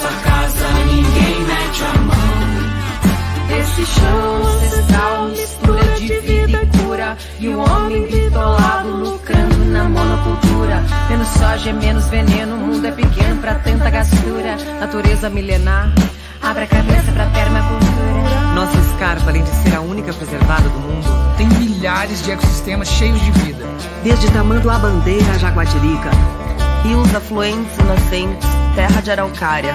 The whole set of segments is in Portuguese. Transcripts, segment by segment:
Nossa casa ninguém mete a mão. Esse chão ancestral, mistura de vida e cura. E o homem bitolado lucrando na monocultura. Menos soja, menos veneno, o mundo é pequeno pra tanta gastura. Natureza milenar, abre a cabeça pra permacultura. Nossa escarpa, além de ser a única preservada do mundo, tem milhares de ecossistemas cheios de vida. Desde Tamanduá Bandeira a Jaguatirica, rios afluentes e nascentes, terra de araucária.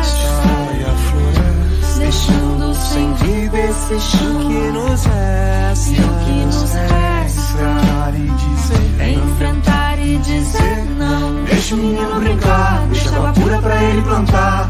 esse chão que nos resta, E o que nos resta? enfrentar e dizer É enfrentar e dizer não. Deixa o menino brincar, deixa água pura pra ele plantar.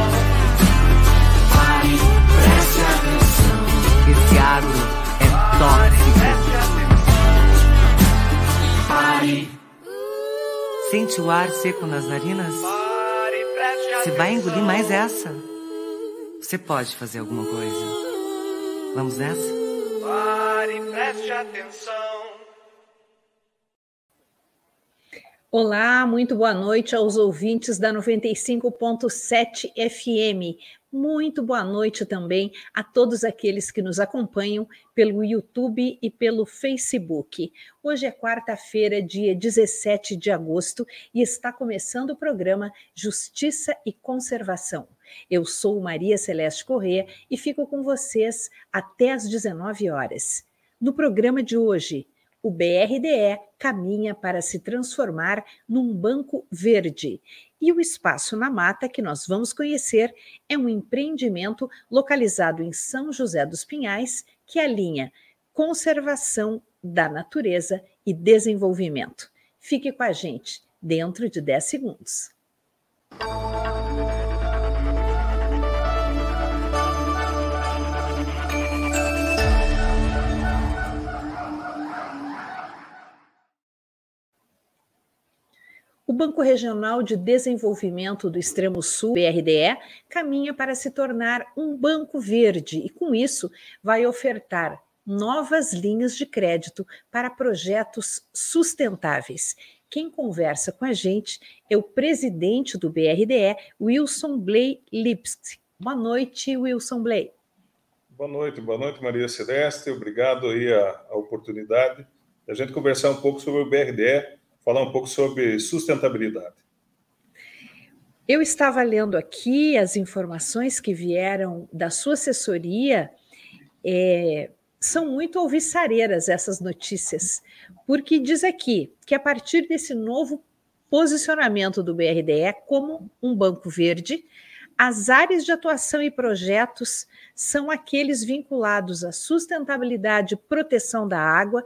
Esse agro é tóxico. Pare, Sente o ar seco nas narinas? Você vai engolir mais essa? Você pode fazer alguma coisa. Vamos nessa? Pare, preste atenção. Olá, muito boa noite aos ouvintes da 95.7 FM. Muito boa noite também a todos aqueles que nos acompanham pelo YouTube e pelo Facebook. Hoje é quarta-feira, dia 17 de agosto, e está começando o programa Justiça e Conservação. Eu sou Maria Celeste Corrêa e fico com vocês até às 19 horas. No programa de hoje, o BRDE caminha para se transformar num banco verde. E o Espaço na Mata, que nós vamos conhecer, é um empreendimento localizado em São José dos Pinhais que alinha conservação da natureza e desenvolvimento. Fique com a gente dentro de 10 segundos. O Banco Regional de Desenvolvimento do Extremo Sul, BRDE, caminha para se tornar um banco verde e, com isso, vai ofertar novas linhas de crédito para projetos sustentáveis. Quem conversa com a gente é o presidente do BRDE, Wilson Blay Lipsk. Boa noite, Wilson Blay. Boa noite, boa noite, Maria Celeste. Obrigado aí a, a oportunidade da gente conversar um pouco sobre o BRDE, falar um pouco sobre sustentabilidade. Eu estava lendo aqui as informações que vieram da sua assessoria. É, são muito alvissareiras essas notícias, porque diz aqui que a partir desse novo posicionamento do BRDE como um banco verde, as áreas de atuação e projetos são aqueles vinculados à sustentabilidade e proteção da água,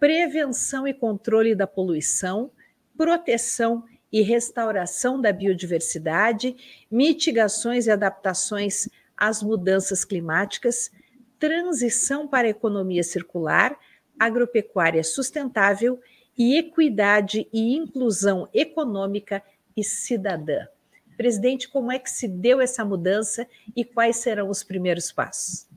prevenção e controle da poluição, proteção e restauração da biodiversidade, mitigações e adaptações às mudanças climáticas, transição para a economia circular, agropecuária sustentável e equidade e inclusão econômica e cidadã. Presidente, como é que se deu essa mudança e quais serão os primeiros passos?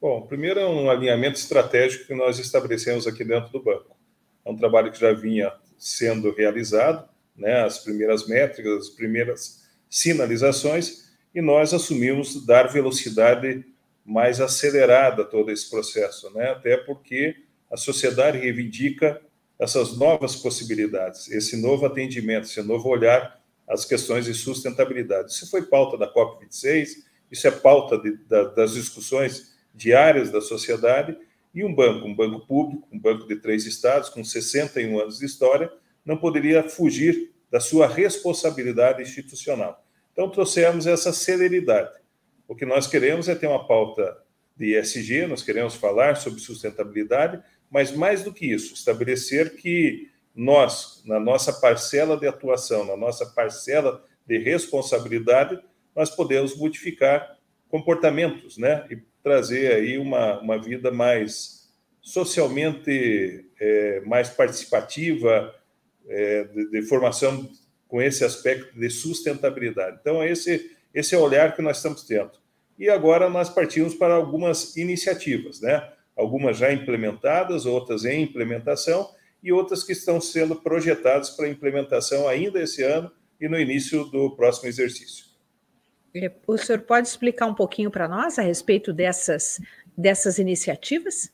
Bom, primeiro é um alinhamento estratégico que nós estabelecemos aqui dentro do banco. É um trabalho que já vinha sendo realizado, né, as primeiras métricas, as primeiras sinalizações, e nós assumimos dar velocidade mais acelerada todo esse processo, né? até porque a sociedade reivindica essas novas possibilidades, esse novo atendimento, esse novo olhar às questões de sustentabilidade. Isso foi pauta da COP26, isso é pauta de, da, das discussões diárias da sociedade, e um banco, um banco público, um banco de três estados, com 61 anos de história, não poderia fugir da sua responsabilidade institucional. Então, trouxemos essa celeridade. O que nós queremos é ter uma pauta de ESG, nós queremos falar sobre sustentabilidade, mas mais do que isso, estabelecer que nós, na nossa parcela de atuação, na nossa parcela de responsabilidade, nós podemos modificar comportamentos, né? E trazer aí uma, uma vida mais socialmente é, mais participativa, é, de, de formação com esse aspecto de sustentabilidade. Então, esse esse é o olhar que nós estamos tendo. E agora nós partimos para algumas iniciativas, né? Algumas já implementadas, outras em implementação e outras que estão sendo projetadas para implementação ainda esse ano e no início do próximo exercício. O senhor pode explicar um pouquinho para nós a respeito dessas, dessas iniciativas?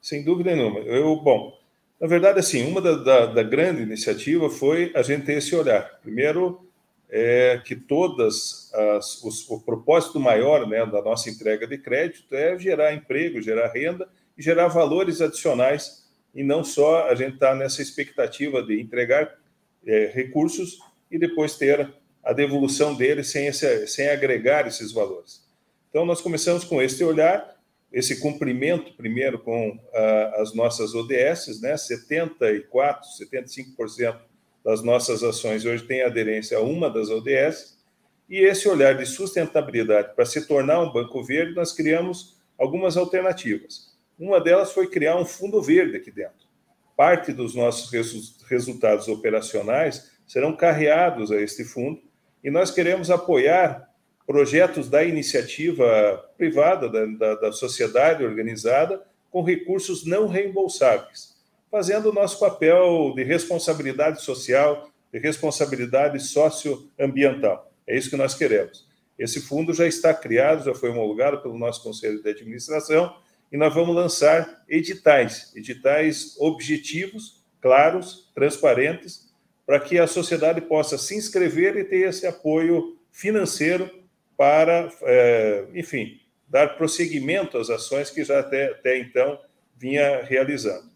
Sem dúvida nenhuma. Eu, bom, na verdade, assim, uma da, da, da grande iniciativa foi a gente ter esse olhar. Primeiro, é que todas as, os, o propósito maior né, da nossa entrega de crédito é gerar emprego, gerar renda e gerar valores adicionais e não só a gente estar tá nessa expectativa de entregar é, recursos e depois ter a devolução deles sem, esse, sem agregar esses valores. Então, nós começamos com esse olhar, esse cumprimento, primeiro, com uh, as nossas ODS, né, 74%, 75% das nossas ações hoje tem aderência a uma das ODS, e esse olhar de sustentabilidade para se tornar um banco verde, nós criamos algumas alternativas. Uma delas foi criar um fundo verde aqui dentro. Parte dos nossos resultados operacionais serão carreados a este fundo, e nós queremos apoiar projetos da iniciativa privada, da, da, da sociedade organizada, com recursos não reembolsáveis fazendo o nosso papel de responsabilidade social, de responsabilidade socioambiental. É isso que nós queremos. Esse fundo já está criado, já foi homologado pelo nosso Conselho de Administração, e nós vamos lançar editais, editais objetivos, claros, transparentes, para que a sociedade possa se inscrever e ter esse apoio financeiro para, é, enfim, dar prosseguimento às ações que já até, até então vinha realizando.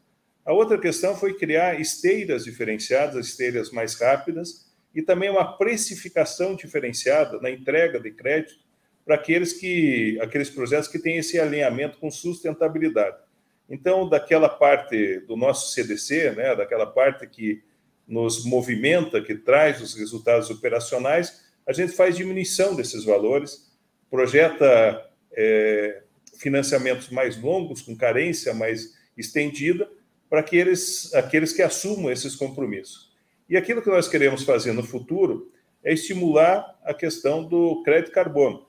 A outra questão foi criar esteiras diferenciadas, esteiras mais rápidas, e também uma precificação diferenciada na entrega de crédito para aqueles que aqueles projetos que têm esse alinhamento com sustentabilidade. Então, daquela parte do nosso CDC, né, daquela parte que nos movimenta, que traz os resultados operacionais, a gente faz diminuição desses valores, projeta é, financiamentos mais longos, com carência mais estendida, para aqueles, aqueles que assumam esses compromissos. E aquilo que nós queremos fazer no futuro é estimular a questão do crédito carbono.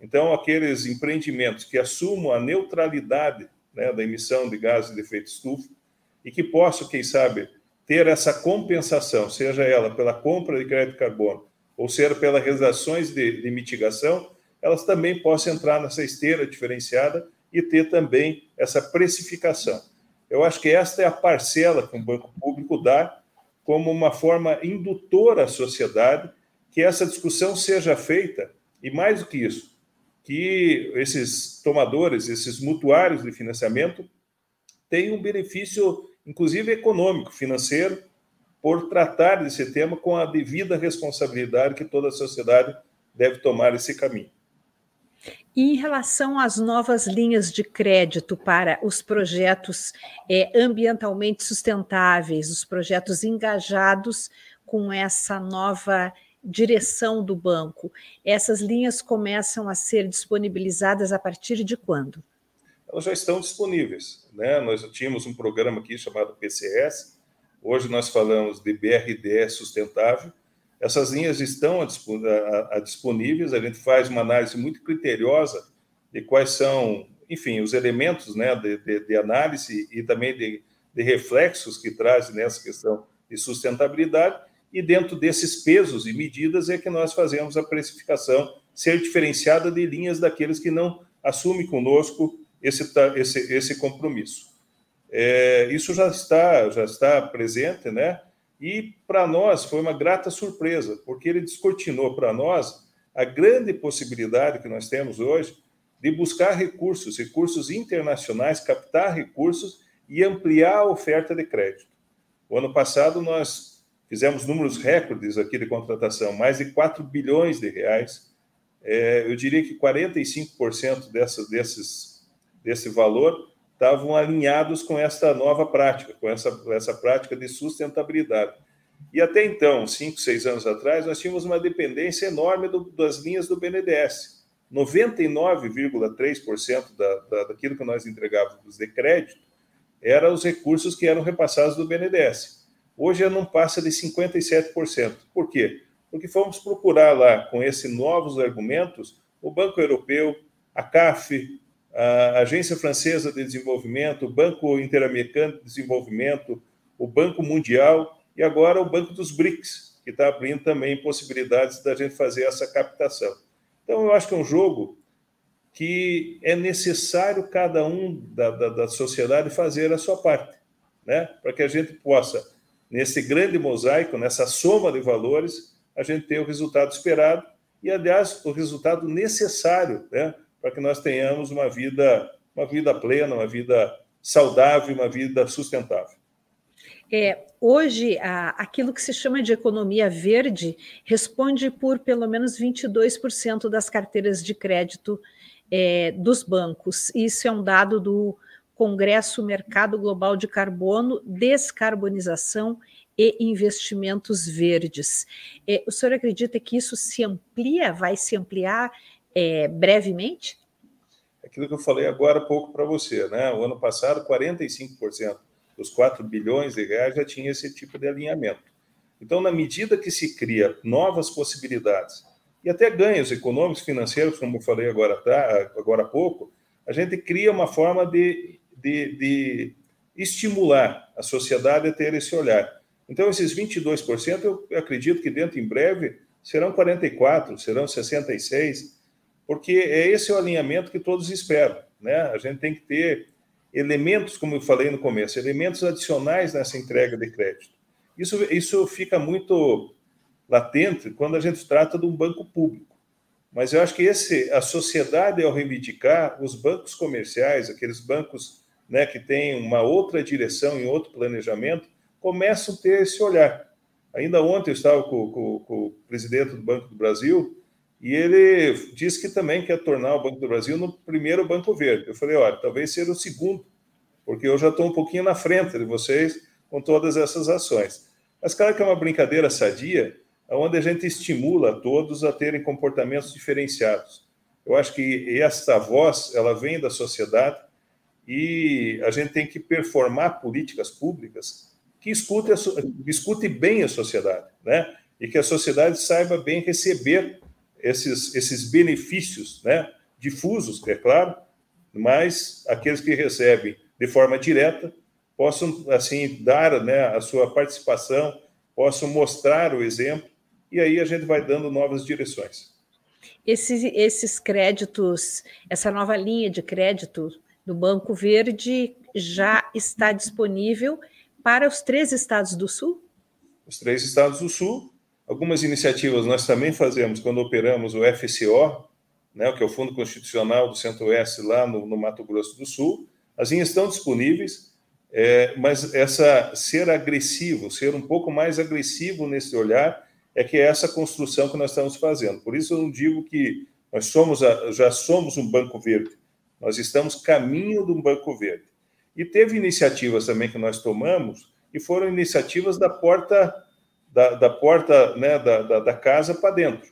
Então, aqueles empreendimentos que assumam a neutralidade né, da emissão de gases de efeito estufa e que possam, quem sabe, ter essa compensação, seja ela pela compra de crédito carbono ou seja pelas realizações de, de mitigação, elas também possam entrar nessa esteira diferenciada e ter também essa precificação. Eu acho que esta é a parcela que o banco público dá como uma forma indutora à sociedade que essa discussão seja feita, e mais do que isso, que esses tomadores, esses mutuários de financiamento, tenham um benefício, inclusive econômico, financeiro, por tratar desse tema com a devida responsabilidade que toda a sociedade deve tomar esse caminho. E em relação às novas linhas de crédito para os projetos é, ambientalmente sustentáveis, os projetos engajados com essa nova direção do banco, essas linhas começam a ser disponibilizadas a partir de quando? Elas já estão disponíveis. Né? Nós tínhamos um programa aqui chamado PCS, hoje nós falamos de BRDE sustentável, essas linhas estão a, a, disponíveis, a gente faz uma análise muito criteriosa de quais são, enfim, os elementos né, de, de, de análise e também de, de reflexos que trazem nessa questão de sustentabilidade, e dentro desses pesos e medidas é que nós fazemos a precificação ser diferenciada de linhas daqueles que não assumem conosco esse, esse, esse compromisso. É, isso já está, já está presente, né? E para nós foi uma grata surpresa, porque ele descortinou para nós a grande possibilidade que nós temos hoje de buscar recursos, recursos internacionais, captar recursos e ampliar a oferta de crédito. O ano passado nós fizemos números recordes aqui de contratação, mais de 4 bilhões de reais. É, eu diria que 45% dessa, desses, desse valor estavam alinhados com essa nova prática, com essa, essa prática de sustentabilidade. E até então, cinco, seis anos atrás, nós tínhamos uma dependência enorme do, das linhas do BNDES. 99,3% da, da, daquilo que nós entregávamos de crédito eram os recursos que eram repassados do BNDES. Hoje já não passa de 57%. Por quê? Porque fomos procurar lá, com esses novos argumentos, o Banco Europeu, a CAF, a Agência Francesa de Desenvolvimento, o Banco Interamericano de Desenvolvimento, o Banco Mundial e agora o Banco dos BRICS, que está abrindo também possibilidades da gente fazer essa captação. Então, eu acho que é um jogo que é necessário cada um da, da, da sociedade fazer a sua parte, né? para que a gente possa, nesse grande mosaico, nessa soma de valores, a gente ter o resultado esperado e, aliás, o resultado necessário, né? Para que nós tenhamos uma vida, uma vida plena, uma vida saudável, uma vida sustentável. É, hoje, a, aquilo que se chama de economia verde responde por pelo menos 22% das carteiras de crédito é, dos bancos. Isso é um dado do Congresso Mercado Global de Carbono, Descarbonização e Investimentos Verdes. É, o senhor acredita que isso se amplia, vai se ampliar é, brevemente? Aquilo que eu falei agora há pouco para você, né? O ano passado, 45% dos 4 bilhões de reais já tinha esse tipo de alinhamento. Então, na medida que se cria novas possibilidades e até ganhos econômicos, financeiros, como eu falei agora, tá, agora há pouco, a gente cria uma forma de, de, de estimular a sociedade a ter esse olhar. Então, esses 22%, eu acredito que dentro em breve serão 44%, serão 66%, porque é esse o alinhamento que todos esperam. Né? A gente tem que ter elementos, como eu falei no começo, elementos adicionais nessa entrega de crédito. Isso, isso fica muito latente quando a gente trata de um banco público. Mas eu acho que esse, a sociedade, ao reivindicar, os bancos comerciais, aqueles bancos né, que têm uma outra direção e outro planejamento, começam a ter esse olhar. Ainda ontem eu estava com, com, com o presidente do Banco do Brasil e ele disse que também quer tornar o Banco do Brasil no primeiro Banco Verde. Eu falei, olha, talvez seja o segundo, porque eu já estou um pouquinho na frente de vocês com todas essas ações. Mas claro que é uma brincadeira sadia, onde a gente estimula todos a terem comportamentos diferenciados. Eu acho que essa voz, ela vem da sociedade e a gente tem que performar políticas públicas que escute, a, escute bem a sociedade, né? E que a sociedade saiba bem receber esses, esses benefícios né, difusos, é claro, mas aqueles que recebem de forma direta possam assim dar né, a sua participação, possam mostrar o exemplo e aí a gente vai dando novas direções. Esses, esses créditos, essa nova linha de crédito do Banco Verde já está disponível para os três estados do Sul? Os três estados do Sul Algumas iniciativas nós também fazemos quando operamos o FCO, né, que é o Fundo Constitucional do Centro-Oeste, lá no, no, Mato Grosso do Sul. As linhas estão disponíveis, é, mas essa ser agressivo, ser um pouco mais agressivo nesse olhar, é que é essa construção que nós estamos fazendo. Por isso eu não digo que nós somos a, já somos um banco verde, nós estamos caminho de um banco verde. E teve iniciativas também que nós tomamos, e foram iniciativas da porta da, da porta né, da, da, da casa para dentro.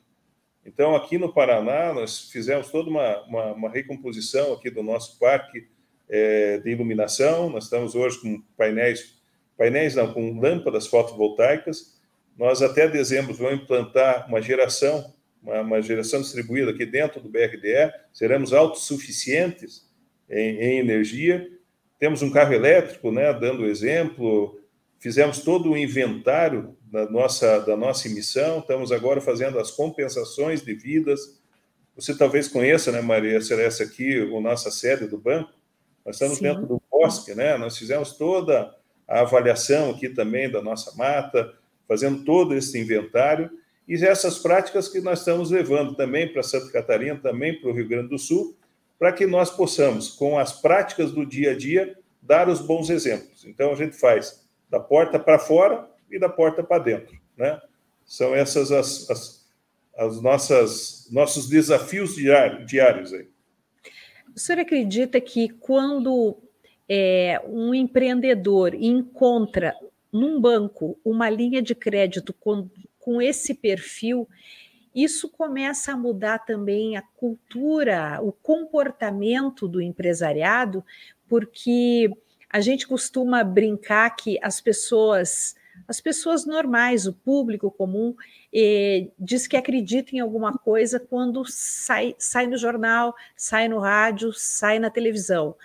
Então, aqui no Paraná, nós fizemos toda uma, uma, uma recomposição aqui do nosso parque é, de iluminação. Nós estamos hoje com painéis, painéis não, com lâmpadas fotovoltaicas. Nós até dezembro vamos implantar uma geração, uma, uma geração distribuída aqui dentro do BRDE. Seremos autossuficientes em, em energia. Temos um carro elétrico, né, dando exemplo. Fizemos todo o inventário da nossa, da nossa emissão, estamos agora fazendo as compensações devidas. Você talvez conheça, né, Maria Celeste, aqui, a nossa sede do banco. Nós estamos Sim. dentro do bosque, né? Nós fizemos toda a avaliação aqui também da nossa mata, fazendo todo esse inventário. E essas práticas que nós estamos levando também para Santa Catarina, também para o Rio Grande do Sul, para que nós possamos, com as práticas do dia a dia, dar os bons exemplos. Então, a gente faz da porta para fora e da porta para dentro, né? São essas as, as, as nossas nossos desafios diários, diários aí. O senhor acredita que quando é, um empreendedor encontra num banco uma linha de crédito com, com esse perfil, isso começa a mudar também a cultura, o comportamento do empresariado, porque a gente costuma brincar que as pessoas as pessoas normais, o público comum, eh, diz que acredita em alguma coisa quando sai, sai no jornal, sai no rádio, sai na televisão.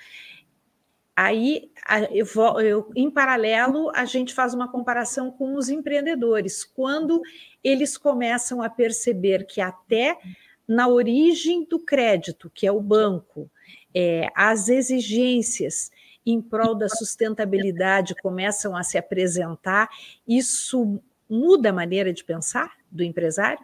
Aí, eu, eu, em paralelo, a gente faz uma comparação com os empreendedores, quando eles começam a perceber que até na origem do crédito, que é o banco, é, as exigências em prol da sustentabilidade começam a se apresentar, isso muda a maneira de pensar do empresário?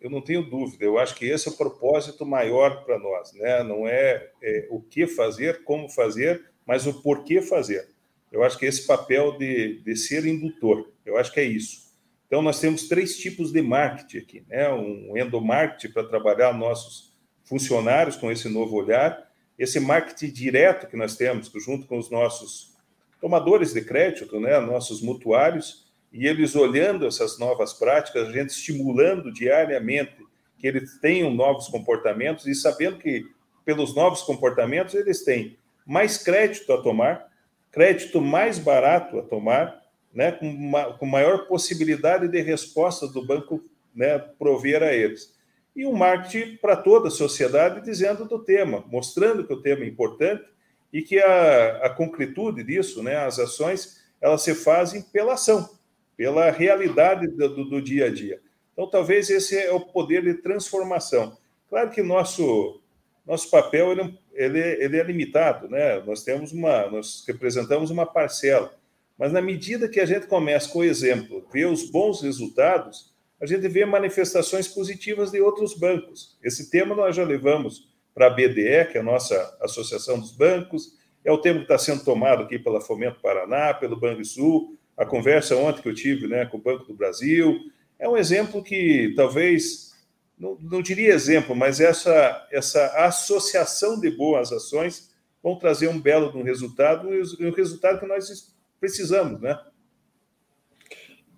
Eu não tenho dúvida. Eu acho que esse é o propósito maior para nós, né? Não é, é, o que fazer, como fazer, mas o porquê fazer. Eu acho que esse papel de, de ser indutor, eu acho que é isso. Então, nós temos três tipos de marketing aqui, né? Um endomarketing para trabalhar nossos funcionários com esse novo olhar, esse marketing direto que nós temos, junto com os nossos tomadores de crédito, né, nossos mutuários, e eles olhando essas novas práticas, a gente estimulando diariamente que eles tenham novos comportamentos e sabendo que, pelos novos comportamentos, eles têm mais crédito a tomar, crédito mais barato a tomar, né, com, uma, com maior possibilidade de resposta do banco né, prover a eles e um marketing para toda a sociedade dizendo do tema, mostrando que o tema é importante e que a, a concretude disso, né, as ações, elas se fazem pela ação, pela realidade do, do, dia a dia. Então, talvez esse é o poder de transformação. Claro que nosso nosso papel ele, ele, ele é limitado, né? Nós temos uma, nós representamos uma parcela, mas na medida que a gente começa com o exemplo, ver os bons resultados, a gente vê manifestações positivas de outros bancos. Esse tema nós já levamos para a BDE, que é a nossa Associação dos Bancos, é o tema que está sendo tomado aqui pela Fomento Paraná, pelo Banco Sul, a conversa ontem que eu tive né, com o Banco do Brasil. É um exemplo que talvez, não, não diria exemplo, mas essa, essa associação de boas ações vão trazer um belo um resultado, o resultado que nós precisamos, né?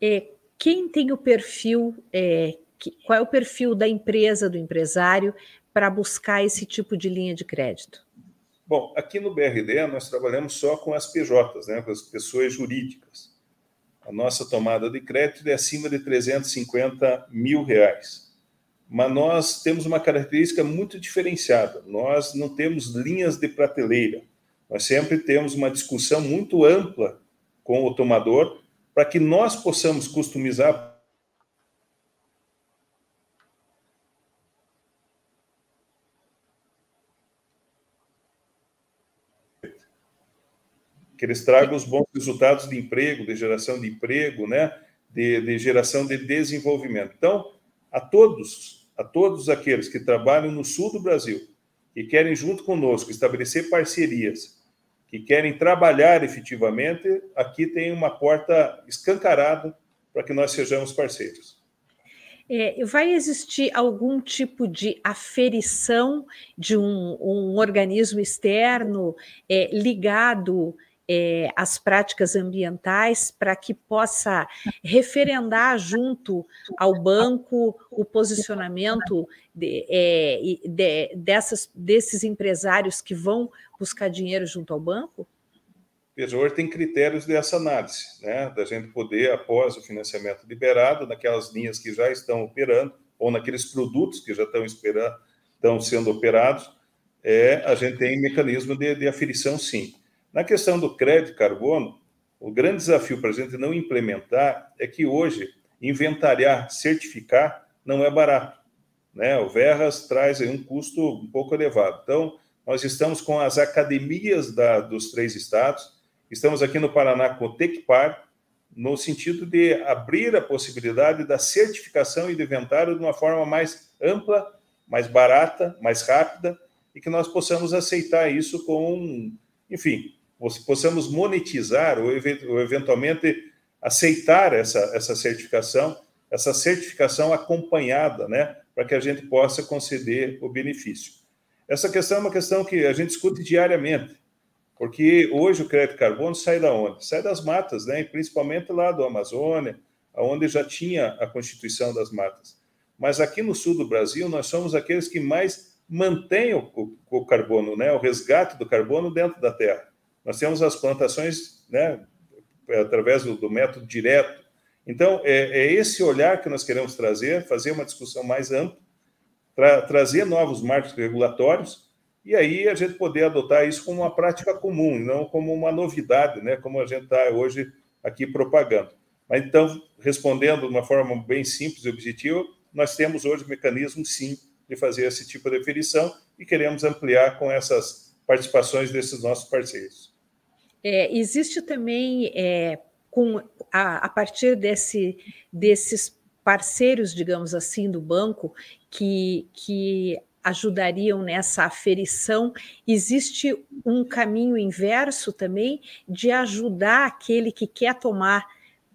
E quem tem o perfil, é, que, qual é o perfil da empresa, do empresário, para buscar esse tipo de linha de crédito? Bom, aqui no BRD nós trabalhamos só com as PJs, né, com as pessoas jurídicas. A nossa tomada de crédito é acima de 350 mil reais. Mas nós temos uma característica muito diferenciada. Nós não temos linhas de prateleira. Nós sempre temos uma discussão muito ampla com o tomador para que nós possamos customizar que eles tragam os bons resultados de emprego, de geração de emprego, né? de, de geração de desenvolvimento. Então, a todos, a todos aqueles que trabalham no sul do Brasil, que querem junto conosco estabelecer parcerias, que querem trabalhar efetivamente, aqui tem uma porta escancarada para que nós sejamos parceiros. É, vai existir algum tipo de aferição de um, um organismo externo é, ligado é, as práticas ambientais para que possa referendar junto ao banco o posicionamento de, é, de, dessas, desses empresários que vão buscar dinheiro junto ao banco? Veja, hoje tem critérios dessa análise, né? da gente poder, após o financiamento liberado, naquelas linhas que já estão operando, ou naqueles produtos que já estão, esperando, estão sendo operados, é, a gente tem mecanismo de, de aferição, sim. Na questão do crédito carbono, o grande desafio para a gente não implementar é que hoje inventariar, certificar, não é barato. Né? O Verras traz um custo um pouco elevado. Então, nós estamos com as academias da, dos três estados, estamos aqui no Paraná com o Tecpar, no sentido de abrir a possibilidade da certificação e do inventário de uma forma mais ampla, mais barata, mais rápida, e que nós possamos aceitar isso com, enfim, possamos monetizar ou, eventualmente aceitar essa, essa certificação, essa certificação acompanhada, né, para que a gente possa conceder o benefício. Essa questão é uma questão que a gente discute diariamente, porque hoje o crédito carbono sai da onde? Sai das matas, né, e principalmente lá do Amazônia, onde já tinha a constituição das matas. Mas aqui no sul do Brasil, nós somos aqueles que mais mantêm o, o, o carbono, né, o resgate do carbono dentro da terra. Nós temos as plantações né, através do, do método direto. Então, é, é, esse olhar que nós queremos trazer, fazer uma discussão mais ampla, tra trazer novos marcos regulatórios, e aí a gente poder adotar isso como uma prática comum, não como uma novidade, né, como a gente está hoje aqui propagando. Mas então, respondendo de uma forma bem simples e objetiva, nós temos hoje mecanismo, sim, de fazer esse tipo de definição e queremos ampliar com essas participações desses nossos parceiros. É, existe também, é, com, a, a partir desse, desses parceiros, digamos assim, do banco, que, que ajudariam nessa aferição, existe um caminho inverso também de ajudar aquele que quer tomar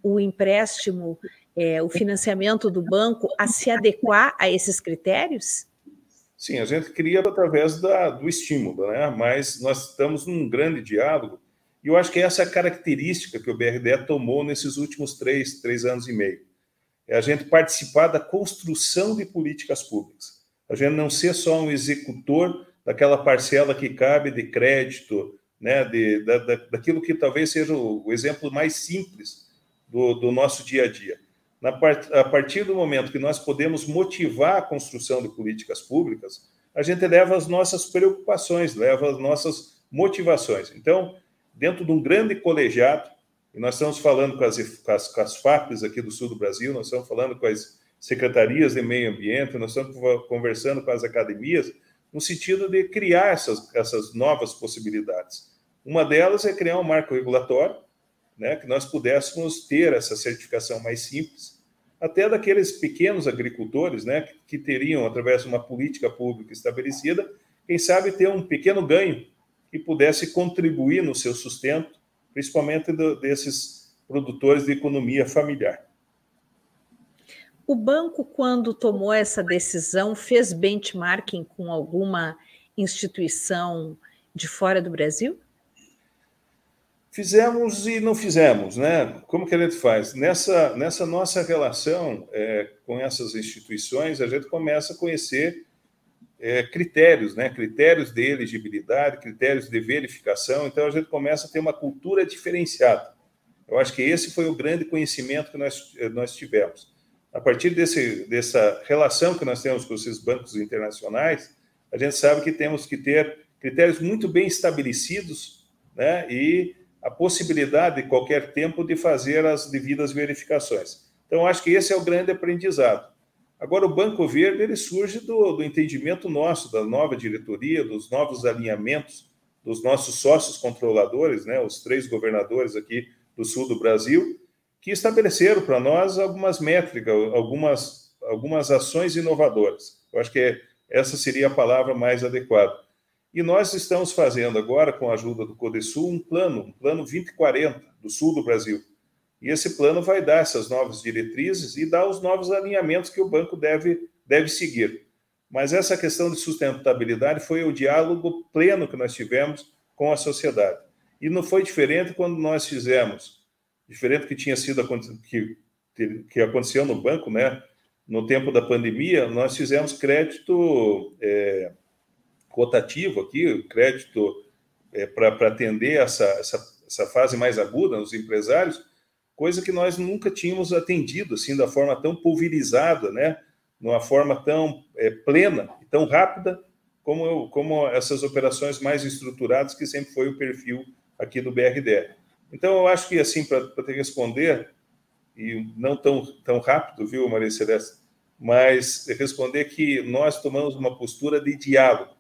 o empréstimo, é, o financiamento do banco, a se adequar a esses critérios? Sim, a gente cria através da, do estímulo, né? mas nós estamos num grande diálogo e eu acho que essa é a característica que o BRDE tomou nesses últimos três, três anos e meio. É a gente participar da construção de políticas públicas. A gente não ser só um executor daquela parcela que cabe de crédito, né, de, da, da, daquilo que talvez seja o, o exemplo mais simples do, do, nosso dia a dia. Na part, a partir do momento que nós podemos motivar a construção de políticas públicas, a gente leva as nossas preocupações, leva as nossas motivações. Então, dentro de um grande colegiado, e nós estamos falando com as, com as, com as FAPs aqui do sul do Brasil, nós estamos falando com as secretarias de meio ambiente, nós estamos conversando com as academias, no sentido de criar essas, essas novas possibilidades. Uma delas é criar um marco regulatório, né, que nós pudéssemos ter essa certificação mais simples, até daqueles pequenos agricultores, né, que, teriam, através de uma política pública estabelecida, quem sabe ter um pequeno ganho que pudesse contribuir no seu sustento, principalmente do, desses produtores de economia familiar. O banco, quando tomou essa decisão, fez benchmarking com alguma instituição de fora do Brasil? Fizemos e não fizemos, né? Como que a gente faz? Nessa, nessa nossa relação é, com essas instituições, a gente começa a conhecer é, critérios, né? critérios de elegibilidade, critérios de verificação. Então, a gente começa a ter uma cultura diferenciada. Eu acho que esse foi o grande conhecimento que nós, eh, nós tivemos. A partir desse, dessa relação que nós temos com esses bancos internacionais, a gente sabe que temos que ter critérios muito bem estabelecidos né? e a possibilidade, de qualquer tempo, de fazer as devidas verificações. Então, acho que esse é o grande aprendizado. Agora, o Banco Verde ele surge do, do entendimento nosso, da nova diretoria, dos novos alinhamentos dos nossos sócios controladores, né, os três governadores aqui do sul do Brasil, que estabeleceram para nós algumas métricas, algumas, algumas ações inovadoras. Eu acho que essa seria a palavra mais adequada. E nós estamos fazendo agora, com a ajuda do Codesul, um plano, um plano 2040 do sul do Brasil. E esse plano vai dar essas novas diretrizes e dar os novos alinhamentos que o banco deve, deve seguir. Mas essa questão de sustentabilidade foi o diálogo pleno que nós tivemos com a sociedade. E não foi diferente quando nós fizemos, diferente que tinha sido que, que aconteceu no banco, né? No tempo da pandemia, nós fizemos crédito é, rotativo aqui, crédito é, para atender essa, essa, essa fase mais aguda nos empresários, coisa que nós nunca tínhamos atendido assim da forma tão pulverizada, né? Numa forma tão é, plena e tão rápida como, como essas operações mais estruturadas que sempre foi o perfil aqui do BRD. Então, eu acho que, assim, para te responder, e não tão, tão rápido, viu, Maria Celeste, mas responder que nós tomamos uma postura de diálogo.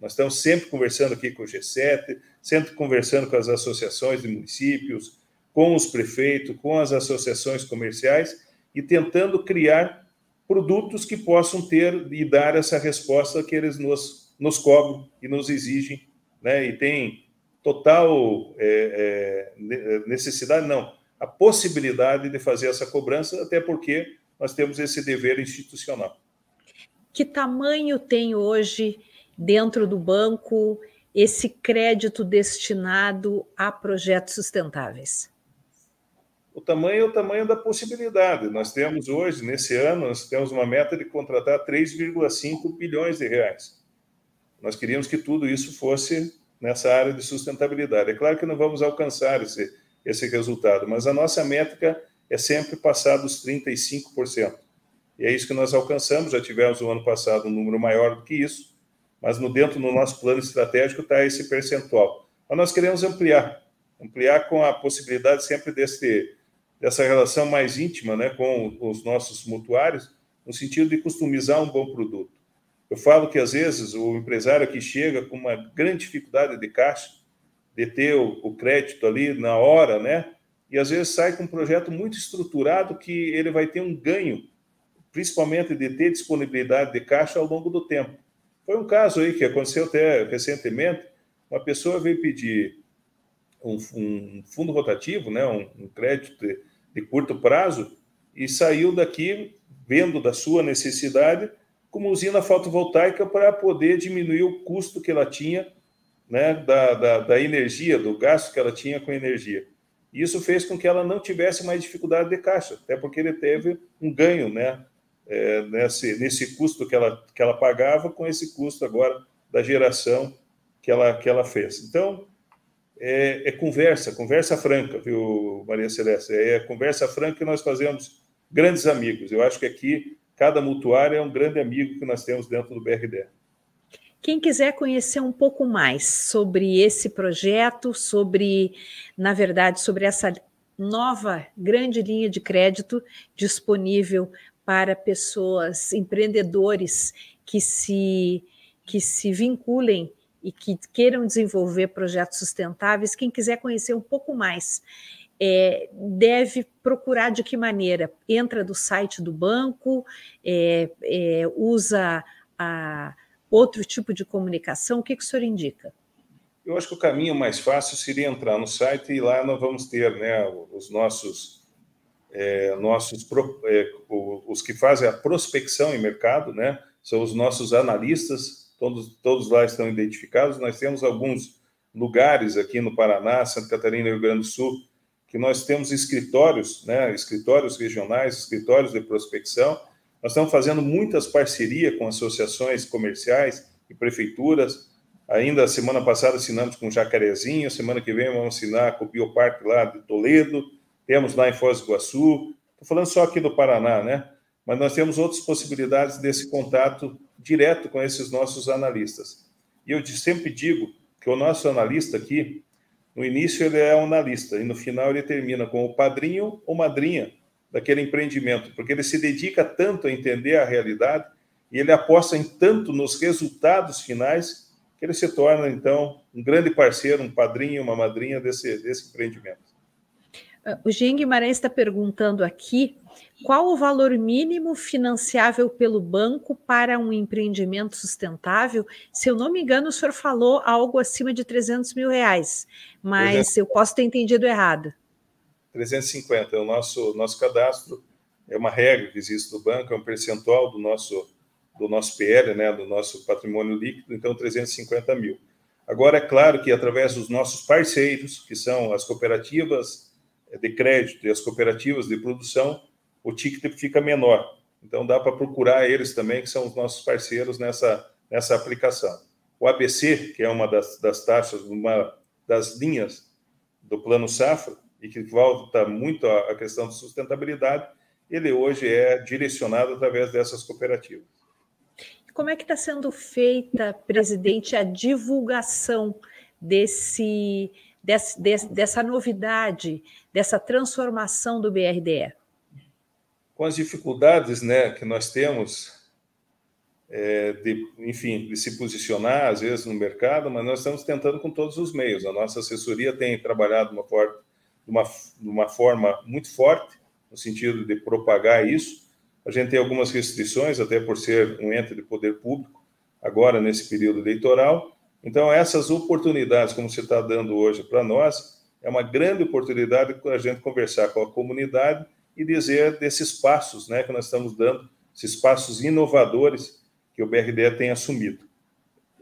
Nós estamos sempre conversando aqui com o G7, sempre conversando com as associações de municípios, com os prefeitos, com as associações comerciais e tentando criar produtos que possam ter e dar essa resposta que eles nos, nos cobram e nos exigem, né? E tem total é, é, necessidade, não, a possibilidade de fazer essa cobrança, até porque nós temos esse dever institucional. Que tamanho tem hoje dentro do banco esse crédito destinado a projetos sustentáveis? O tamanho é o tamanho da possibilidade. Nós temos hoje, nesse ano, nós temos uma meta de contratar 3,5 bilhões de reais. Nós queríamos que tudo isso fosse nessa área de sustentabilidade. É claro que não vamos alcançar esse, esse resultado, mas a nossa métrica é sempre passar dos 35%. E é isso que nós alcançamos. Já tivemos no ano passado um número maior do que isso, mas no dentro do nosso plano estratégico está esse percentual. Mas nós queremos ampliar, ampliar com a possibilidade sempre desse, dessa relação mais íntima né, com os nossos mutuários, no sentido de customizar um bom produto. Eu falo que às vezes o empresário que chega com uma grande dificuldade de caixa, de ter o, crédito ali na hora, né? E às vezes sai com um projeto muito estruturado que ele vai ter um ganho, principalmente de ter disponibilidade de caixa ao longo do tempo. Foi um caso aí que aconteceu até recentemente. Uma pessoa veio pedir um, um fundo rotativo, né, um, um crédito de, de curto prazo, e saiu daqui vendo da sua necessidade como usina fotovoltaica para poder diminuir o custo que ela tinha né, da, da, da, energia, do gasto que ela tinha com energia. Isso fez com que ela não tivesse mais dificuldade de caixa, até porque ele teve um ganho né, é, nesse, nesse custo que ela, que ela pagava com esse custo agora da geração que ela, que ela fez. Então, é, é conversa, conversa franca, viu, Maria Celeste? É conversa franca que nós fazemos grandes amigos. Eu acho que aqui cada mutuário é um grande amigo que nós temos dentro do BRD. Quem quiser conhecer um pouco mais sobre esse projeto, sobre, na verdade, sobre essa nova grande linha de crédito disponível para pessoas, empreendedores que se, que se vinculem e que queiram desenvolver projetos sustentáveis, quem quiser conhecer um pouco mais, é, deve procurar de que maneira? Entra do site do banco, é, é, usa a, outro tipo de comunicação? O que, que o senhor indica? Eu acho que o caminho mais fácil seria entrar no site e lá nós vamos ter né, os nossos é, nossos é, os que fazem a prospecção em mercado, né? São os nossos analistas, todos todos lá estão identificados. Nós temos alguns lugares aqui no Paraná, Santa Catarina e Rio Grande do Sul que nós temos escritórios, né? Escritórios regionais, escritórios de prospecção. Nós estamos fazendo muitas parcerias com associações comerciais e prefeituras. Ainda semana passada assinamos com Jacarezinho, semana que vem vamos assinar com o Bioparque lá de Toledo temos lá em Foz do Iguaçu, estou falando só aqui do Paraná, né? Mas nós temos outras possibilidades desse contato direto com esses nossos analistas. E eu sempre digo que o nosso analista aqui, no início ele é um analista e no final ele termina com o padrinho ou madrinha daquele empreendimento, porque ele se dedica tanto a entender a realidade e ele aposta em tanto nos resultados finais que ele se torna então um grande parceiro, um padrinho, uma madrinha desse, desse empreendimento. Ah, o Jean Guimarães está perguntando aqui qual o valor mínimo financiável pelo banco para um empreendimento sustentável? Se eu não me engano, o senhor falou algo acima de 300 mil reais, mas eu posso ter entendido errado. 350 é o nosso, nosso cadastro, é uma regra que existe do banco, é um percentual do nosso, do nosso PL, né, do nosso patrimônio líquido, então 350 mil. Agora, é claro que através dos nossos parceiros, que são as cooperativas de crédito e as cooperativas de produção, o ticket fica menor. Então, dá para procurar eles também, que são os nossos parceiros nessa, nessa aplicação. O ABC, que é uma das, das taxas, uma das linhas do Plano Safra, e que volta muito à questão de sustentabilidade, ele hoje é direcionado através dessas cooperativas. Como é que está sendo feita, presidente, a divulgação desse, desse, dessa novidade, dessa transformação do BRDE? Com as dificuldades né, que nós temos, é, de, enfim, de se posicionar, às vezes, no mercado, mas nós estamos tentando com todos os meios. A nossa assessoria tem trabalhado uma, for de uma, uma forma muito forte, no sentido de propagar isso, a gente tem algumas restrições, até por ser um ente de poder público, agora nesse período eleitoral. Então, essas oportunidades, como você está dando hoje para nós, é uma grande oportunidade para a gente conversar com a comunidade e dizer desses passos né, que nós estamos dando, esses passos inovadores que o BRDE tem assumido.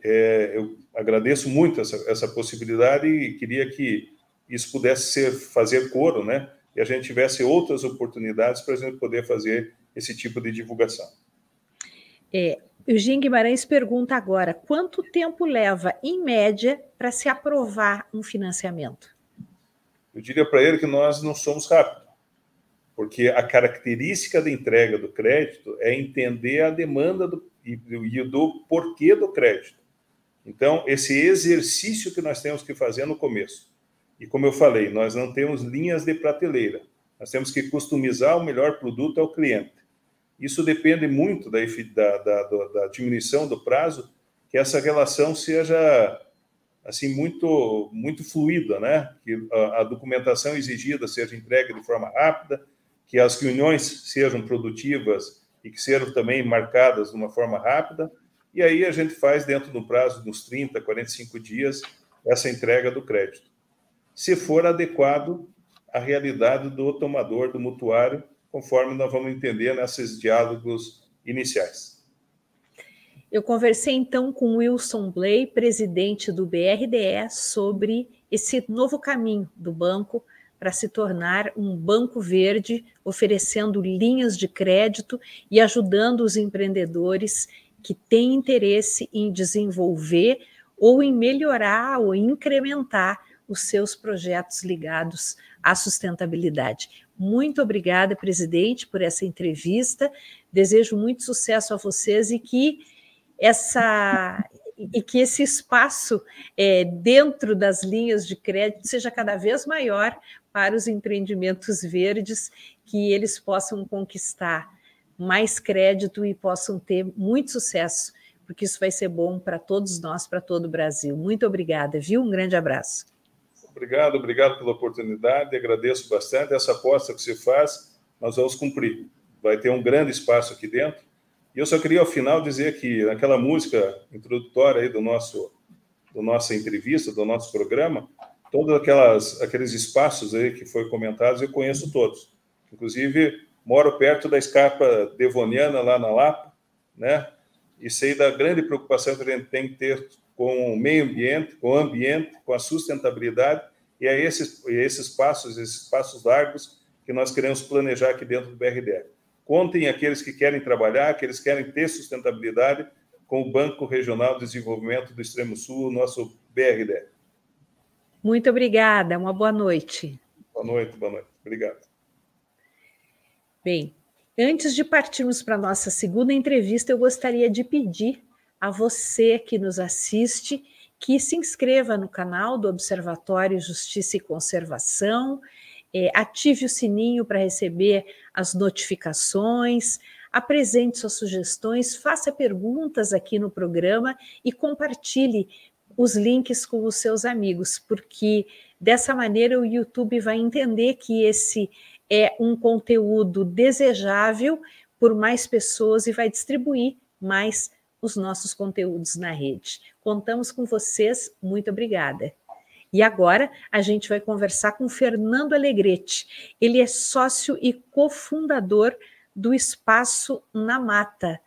É, eu agradeço muito essa, essa possibilidade e queria que isso pudesse ser fazer coro, né? E a gente tivesse outras oportunidades para a gente poder fazer esse tipo de divulgação. É, Eugênio Guimarães pergunta agora: quanto tempo leva, em média, para se aprovar um financiamento? Eu diria para ele que nós não somos rápidos, porque a característica da entrega do crédito é entender a demanda do, e, e do porquê do crédito. Então, esse exercício que nós temos que fazer no começo. E como eu falei, nós não temos linhas de prateleira. Nós temos que customizar o melhor produto ao cliente. Isso depende muito da, da, da, da diminuição do prazo, que essa relação seja assim muito muito fluida, né? Que a, a, documentação exigida seja entregue de forma rápida, que as reuniões sejam produtivas e que sejam também marcadas de uma forma rápida, e aí a gente faz dentro do prazo uns 30, 45 dias essa entrega do crédito. Se for adequado à realidade do tomador, do mutuário, conforme nós vamos entender nesses diálogos iniciais. Eu conversei então com Wilson Blay, presidente do BRDE, sobre esse novo caminho do banco para se tornar um banco verde, oferecendo linhas de crédito e ajudando os empreendedores que têm interesse em desenvolver ou em melhorar ou incrementar os seus projetos ligados à sustentabilidade. Muito obrigada, presidente, por essa entrevista. Desejo muito sucesso a vocês e que essa e que esse espaço é, dentro das linhas de crédito seja cada vez maior para os empreendimentos verdes, que eles possam conquistar mais crédito e possam ter muito sucesso, porque isso vai ser bom para todos nós, para todo o Brasil. Muito obrigada, viu? Um grande abraço. Obrigado, obrigado pela oportunidade, agradeço bastante. Essa aposta que você faz, nós vamos cumprir. Vai ter um grande espaço aqui dentro. E eu só queria, ao final, dizer que naquela música introdutória aí do nosso, do nossa entrevista, do nosso programa, todos aquelas, aqueles espaços aí que foi comentados, eu conheço todos. Inclusive, moro perto da escapa devoniana, lá na Lapa, né? E sei da grande preocupação que a gente tem que ter com o meio ambiente, com o ambiente, com a sustentabilidade, e é esses, esses passos, esses passos largos que nós queremos planejar aqui dentro do BRDE. Contem aqueles que querem trabalhar, aqueles que querem ter sustentabilidade com o Banco Regional de Desenvolvimento do Extremo Sul, nosso BRDE. Muito obrigada, uma boa noite. Boa noite, boa noite. Obrigado. Bem, antes de partirmos para a nossa segunda entrevista, eu gostaria de pedir a você que nos assiste que se inscreva no canal do Observatório Justiça e Conservação, é, ative o sininho para receber as notificações, apresente suas sugestões, faça perguntas aqui no programa e compartilhe os links com os seus amigos, porque Dessa maneira, o YouTube vai entender que esse é um conteúdo desejável por mais pessoas e vai distribuir mais os nossos conteúdos na rede. Contamos com vocês, muito obrigada. E agora a gente vai conversar com Fernando Alegrete. Ele é sócio e cofundador do Espaço na Mata,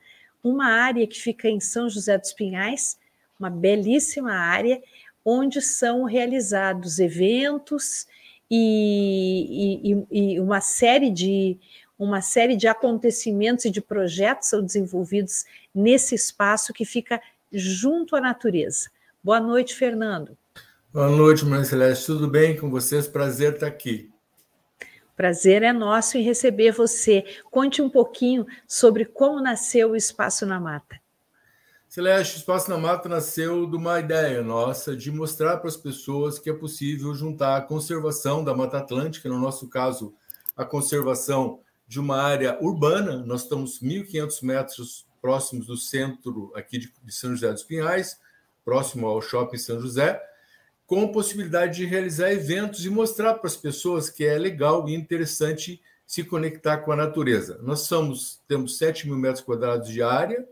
uma área que fica em São José dos Pinhais, uma belíssima área onde são realizados eventos e, e, e uma série de uma série de acontecimentos e de projetos são desenvolvidos nesse espaço que fica junto à natureza. Boa noite, Fernando. Boa noite, Maria Celeste. Tudo bem com vocês? Prazer estar aqui. Prazer é nosso em receber você. Conte um pouquinho sobre como nasceu o Espaço na Mata. Celeste, o Espaço na Mata nasceu de uma ideia nossa de mostrar para as pessoas que é possível juntar a conservação da Mata Atlântica, no nosso caso, a conservação de uma área urbana. Nós estamos 1.500 metros próximos do centro aqui de, São José dos Pinhais, próximo ao Shopping São José, com possibilidade de realizar eventos e mostrar para as pessoas que é legal e interessante se conectar com a natureza. Nós somos, temos 7 mil metros quadrados de área,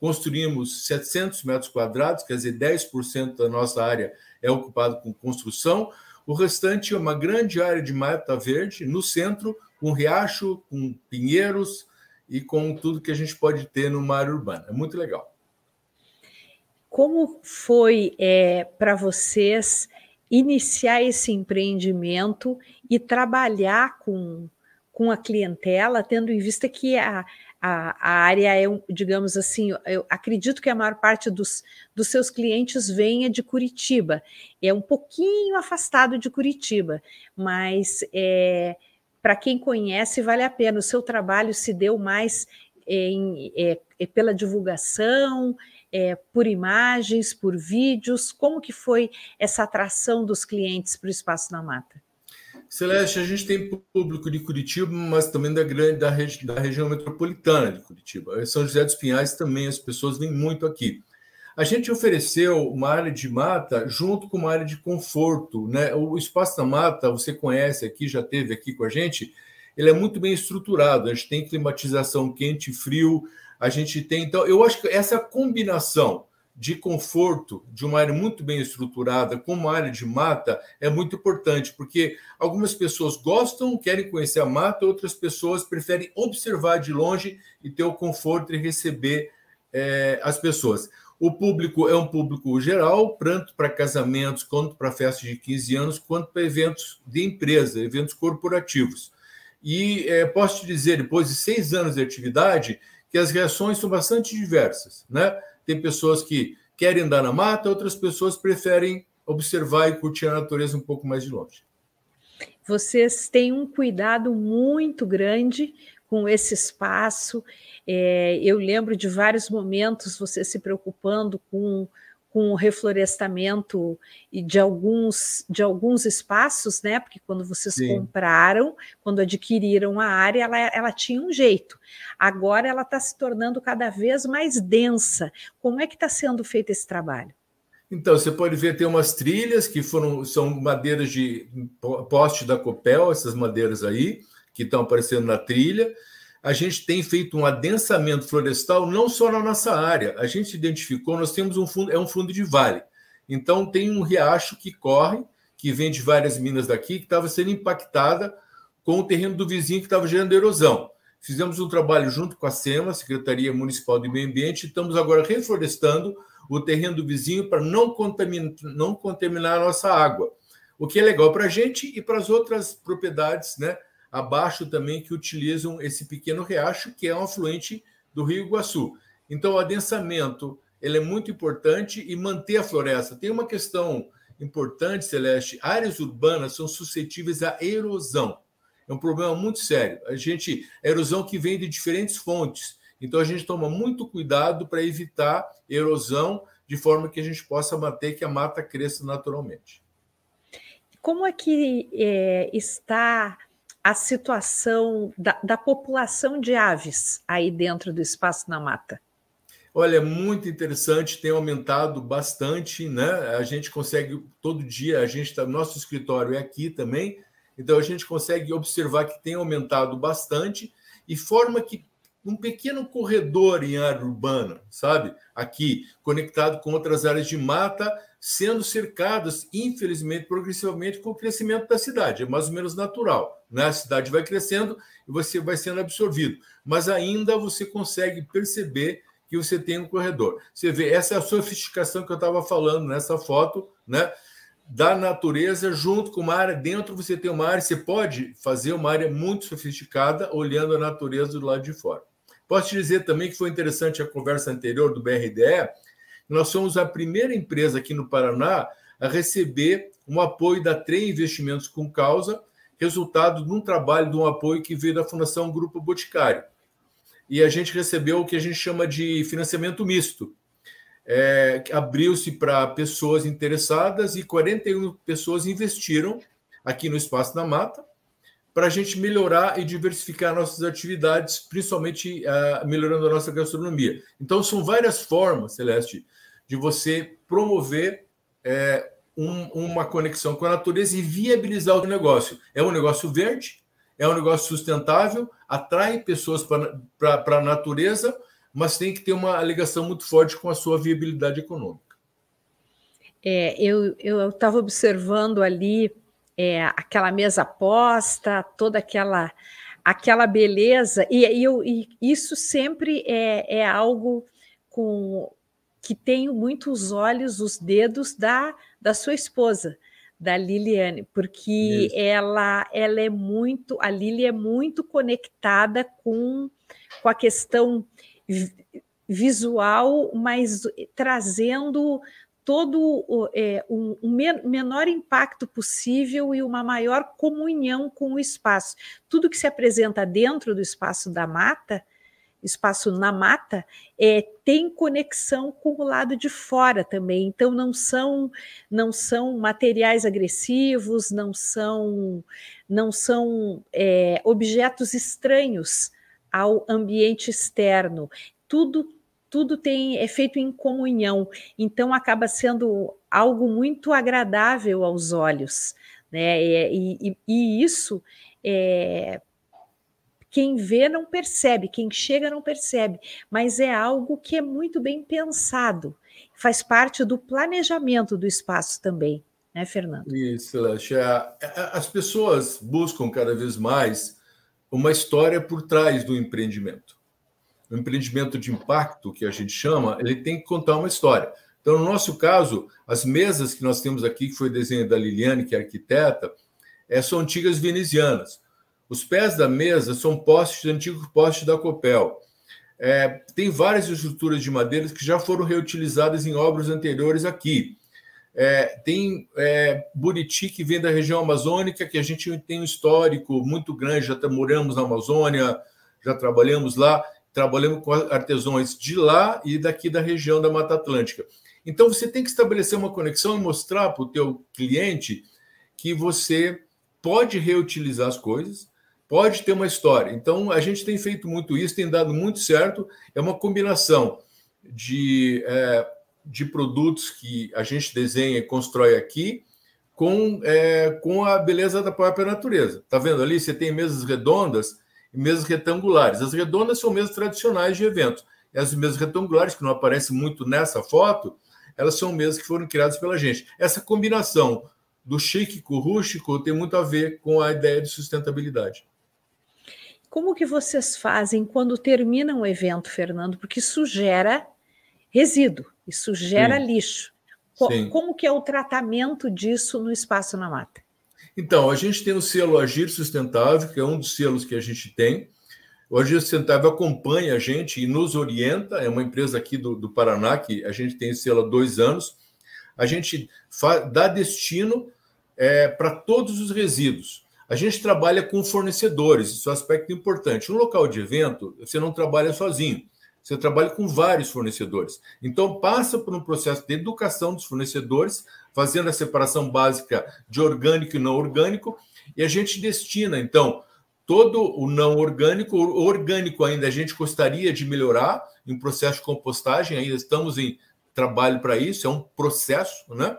construímos 700 metros quadrados, quer dizer, 10% da nossa área é ocupado com construção, o restante é uma grande área de mata verde no centro, com riacho, com pinheiros e com tudo que a gente pode ter numa área urbana. É muito legal. Como foi é, para vocês iniciar esse empreendimento e trabalhar com, com a clientela, tendo em vista que a, a, a área é, digamos assim, eu acredito que a maior parte dos, dos seus clientes venha de Curitiba. É um pouquinho afastado de Curitiba, mas é, para quem conhece, vale a pena. O seu trabalho se deu mais em, é, é pela divulgação, é, por imagens, por vídeos? Como que foi essa atração dos clientes para o Espaço na Mata? Celeste, a gente tem público de Curitiba, mas também da grande da, regi da região metropolitana de Curitiba. São José dos Pinhais também as pessoas vêm muito aqui. A gente ofereceu uma área de mata junto com uma área de conforto. Né? O Espaço da Mata, você conhece aqui, já teve aqui com a gente, ele é muito bem estruturado. A gente tem climatização quente e frio, a gente tem. Então, eu acho que essa combinação de conforto de uma área muito bem estruturada com uma área de mata é muito importante, porque algumas pessoas gostam, querem conhecer a mata, outras pessoas preferem observar de longe e ter o conforto de receber é, as pessoas. O público é um público geral, tanto para casamentos, quanto para festas de 15 anos, quanto para eventos de empresa, eventos corporativos. E é, posso te dizer, depois de seis anos de atividade, que as reações são bastante diversas. Né? Tem pessoas que querem andar na mata, outras pessoas preferem observar e curtir a natureza um pouco mais de longe. Vocês têm um cuidado muito grande com esse espaço. É, eu lembro de vários momentos você se preocupando com, com o reflorestamento de alguns, de alguns espaços, né? Porque quando vocês Sim. compraram, quando adquiriram a área, ela, ela tinha um jeito. Agora ela está se tornando cada vez mais densa. Como é que está sendo feito esse trabalho? Então, você pode ver, tem umas trilhas que foram são madeiras de poste da Copel, essas madeiras aí que estão aparecendo na trilha. A gente tem feito um adensamento florestal não só na nossa área. A gente identificou, nós temos um fundo, é um fundo de vale. Então tem um riacho que corre, que vem de várias minas daqui, que estava sendo impactada com o terreno do vizinho que estava gerando erosão. Fizemos um trabalho junto com a SEMA, Secretaria Municipal de Meio Ambiente, e estamos agora reflorestando o terreno do vizinho para não contaminar, não contaminar a nossa água. O que é legal para a gente e para as outras propriedades, né? Abaixo também que utilizam esse pequeno riacho, que é um afluente do Rio Iguaçu. Então, o adensamento ele é muito importante e manter a floresta. Tem uma questão importante, Celeste: áreas urbanas são suscetíveis à erosão. É um problema muito sério. A gente, a erosão que vem de diferentes fontes. Então, a gente toma muito cuidado para evitar erosão, de forma que a gente possa manter que a mata cresça naturalmente. Como é que é, está a situação da, da, população de aves aí dentro do espaço na mata? Olha, é muito interessante, tem aumentado bastante, né? A gente consegue todo dia, a gente tá, nosso escritório é aqui também, então a gente consegue observar que tem aumentado bastante e forma que um pequeno corredor em área urbana, sabe? Aqui, conectado com outras áreas de mata, sendo cercadas, infelizmente, progressivamente com o crescimento da cidade. É mais ou menos natural. Né? A cidade vai crescendo e você vai sendo absorvido. Mas ainda você consegue perceber que você tem um corredor. Você vê, essa é a sofisticação que eu estava falando nessa foto, né? Da natureza, junto com uma área. Dentro você tem uma área, você pode fazer uma área muito sofisticada, olhando a natureza do lado de fora. Posso te dizer também que foi interessante a conversa anterior do BRDE. Nós somos a primeira empresa aqui no Paraná a receber um apoio da TRE Investimentos com Causa, resultado de um trabalho de um apoio que veio da Fundação Grupo Boticário. E a gente recebeu o que a gente chama de financiamento misto. É, Abriu-se para pessoas interessadas e 41 pessoas investiram aqui no Espaço da Mata para a gente melhorar e diversificar nossas atividades, principalmente uh, melhorando a nossa gastronomia. Então, são várias formas, Celeste, de você promover é, um, uma conexão com a natureza e viabilizar o negócio. É um negócio verde, é um negócio sustentável, atrai pessoas para a natureza, mas tem que ter uma ligação muito forte com a sua viabilidade econômica. É, eu estava observando ali é, aquela mesa posta, toda aquela aquela beleza, e, e, eu, e isso sempre é, é algo com que tem muitos olhos, os dedos da, da sua esposa, da Liliane, porque ela, ela é muito, a Lili é muito conectada com, com a questão visual, mas trazendo todo é, um, um, menor impacto possível e uma maior comunhão com o espaço. Tudo que se apresenta dentro do espaço da mata, espaço na mata, é, tem conexão com o lado de fora também. Então não são não são materiais agressivos, não são não são é, objetos estranhos ao ambiente externo. Tudo tudo tem é feito em comunhão, então acaba sendo algo muito agradável aos olhos, né? E, e, e isso é, quem vê não percebe, quem chega não percebe, mas é algo que é muito bem pensado, faz parte do planejamento do espaço também, né, Fernando? Isso, Celeste. É, é, as pessoas buscam cada vez mais uma história por trás do empreendimento o empreendimento de impacto, que a gente chama, ele tem que contar uma história. Então, no nosso caso, as mesas que nós temos aqui, que foi desenho da Liliane, que é arquiteta, é, são antigas venezianas. Os pés da mesa são postes, antigos postes da Copel. É, tem várias estruturas de madeira que já foram reutilizadas em obras anteriores aqui. É, tem é, Buriti, que vem da região amazônica, que a gente tem um histórico muito grande, já moramos na Amazônia, já trabalhamos lá trabalhando com artesãos de lá e daqui da região da Mata Atlântica. Então você tem que estabelecer uma conexão e mostrar para o teu cliente que você pode reutilizar as coisas, pode ter uma história. Então a gente tem feito muito isso, tem dado muito certo. É uma combinação de, é, de produtos que a gente desenha e constrói aqui com, é, com a beleza da própria natureza. Tá vendo ali? Você tem mesas redondas e mesas retangulares. As redondas são mesas tradicionais de eventos. E as mesas retangulares, que não aparecem muito nessa foto, elas são mesas que foram criadas pela gente. Essa combinação do chique com o rústico tem muito a ver com a ideia de sustentabilidade. Como que vocês fazem quando terminam o evento, Fernando? Porque isso gera resíduo, isso gera Sim. lixo. Sim. Como que é o tratamento disso no espaço na mata? Então, a gente tem o selo Agir Sustentável, que é um dos selos que a gente tem. O Agir Sustentável acompanha a gente e nos orienta. É uma empresa aqui do, do Paraná que a gente tem selo há dois anos. A gente dá destino é, para todos os resíduos. A gente trabalha com fornecedores, isso é um aspecto importante. No local de evento, você não trabalha sozinho, você trabalha com vários fornecedores. Então, passa por um processo de educação dos fornecedores fazendo a separação básica de orgânico e não orgânico, e a gente destina, então, todo o não orgânico, o orgânico ainda a gente gostaria de melhorar em processo de compostagem, ainda estamos em trabalho para isso, é um processo, né?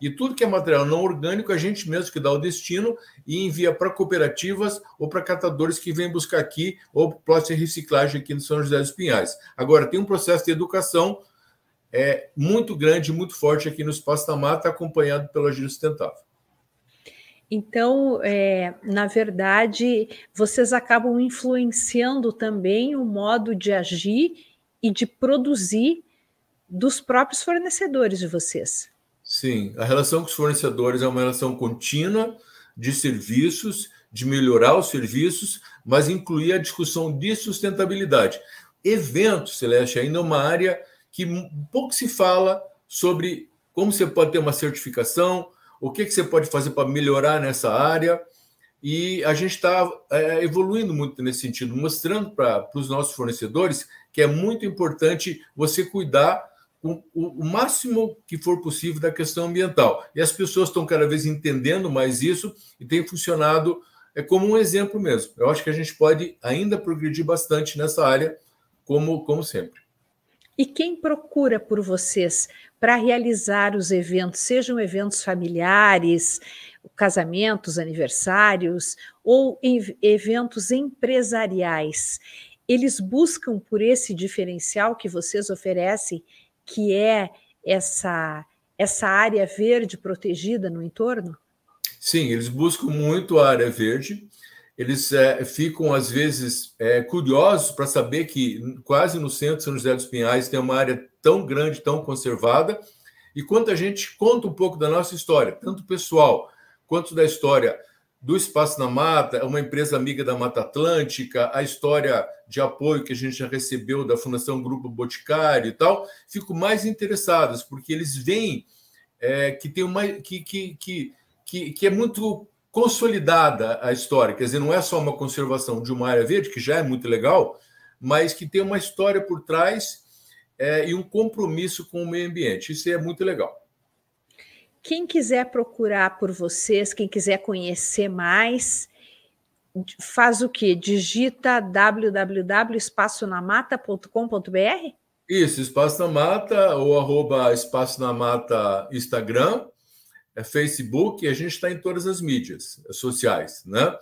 E tudo que é material não orgânico, a gente mesmo que dá o destino e envia para cooperativas ou para catadores que vêm buscar aqui, ou plote de reciclagem aqui no São José dos Pinhais. Agora, tem um processo de educação é, muito grande, muito forte aqui no Espaço da Mata, acompanhado pelo Agir Sustentável. Então, é, na verdade, vocês acabam influenciando também o modo de agir e de produzir dos próprios fornecedores de vocês. Sim, a relação com os fornecedores é uma relação contínua de serviços, de melhorar os serviços, mas incluir a discussão de sustentabilidade. Eventos, Celeste, ainda é uma área que pouco se fala sobre como você pode ter uma certificação, o que, que você pode fazer para melhorar nessa área. E a gente está é, evoluindo muito nesse sentido, mostrando para os nossos fornecedores que é muito importante você cuidar o, o, máximo que for possível da questão ambiental. E as pessoas estão cada vez entendendo mais isso e tem funcionado é como um exemplo mesmo. Eu acho que a gente pode ainda progredir bastante nessa área, como, como sempre. E quem procura por vocês para realizar os eventos, sejam eventos familiares, casamentos, aniversários ou eventos empresariais, eles buscam por esse diferencial que vocês oferecem que é essa, essa área verde protegida no entorno? Sim, eles buscam muito a área verde. Eles é, ficam, às vezes, é, curiosos para saber que quase no centro de São José dos Pinhais tem uma área tão grande, tão conservada. E quanto a gente conta um pouco da nossa história, tanto pessoal quanto da história do Espaço na Mata, é uma empresa amiga da Mata Atlântica, a história de apoio que a gente já recebeu da Fundação Grupo Boticário e tal, fico mais interessadas, porque eles veem é, que tem uma que, que, que, que, que é muito consolidada a história, quer dizer, não é só uma conservação de uma área verde, que já é muito legal, mas que tem uma história por trás é, e um compromisso com o meio ambiente. Isso é muito legal. Quem quiser procurar por vocês, quem quiser conhecer mais, faz o quê? Digita www.espaçonamata.com.br? Isso, Espaço na Mata ou arroba Espaço na Mata Instagram, é Facebook, e a gente está em todas as mídias sociais, né?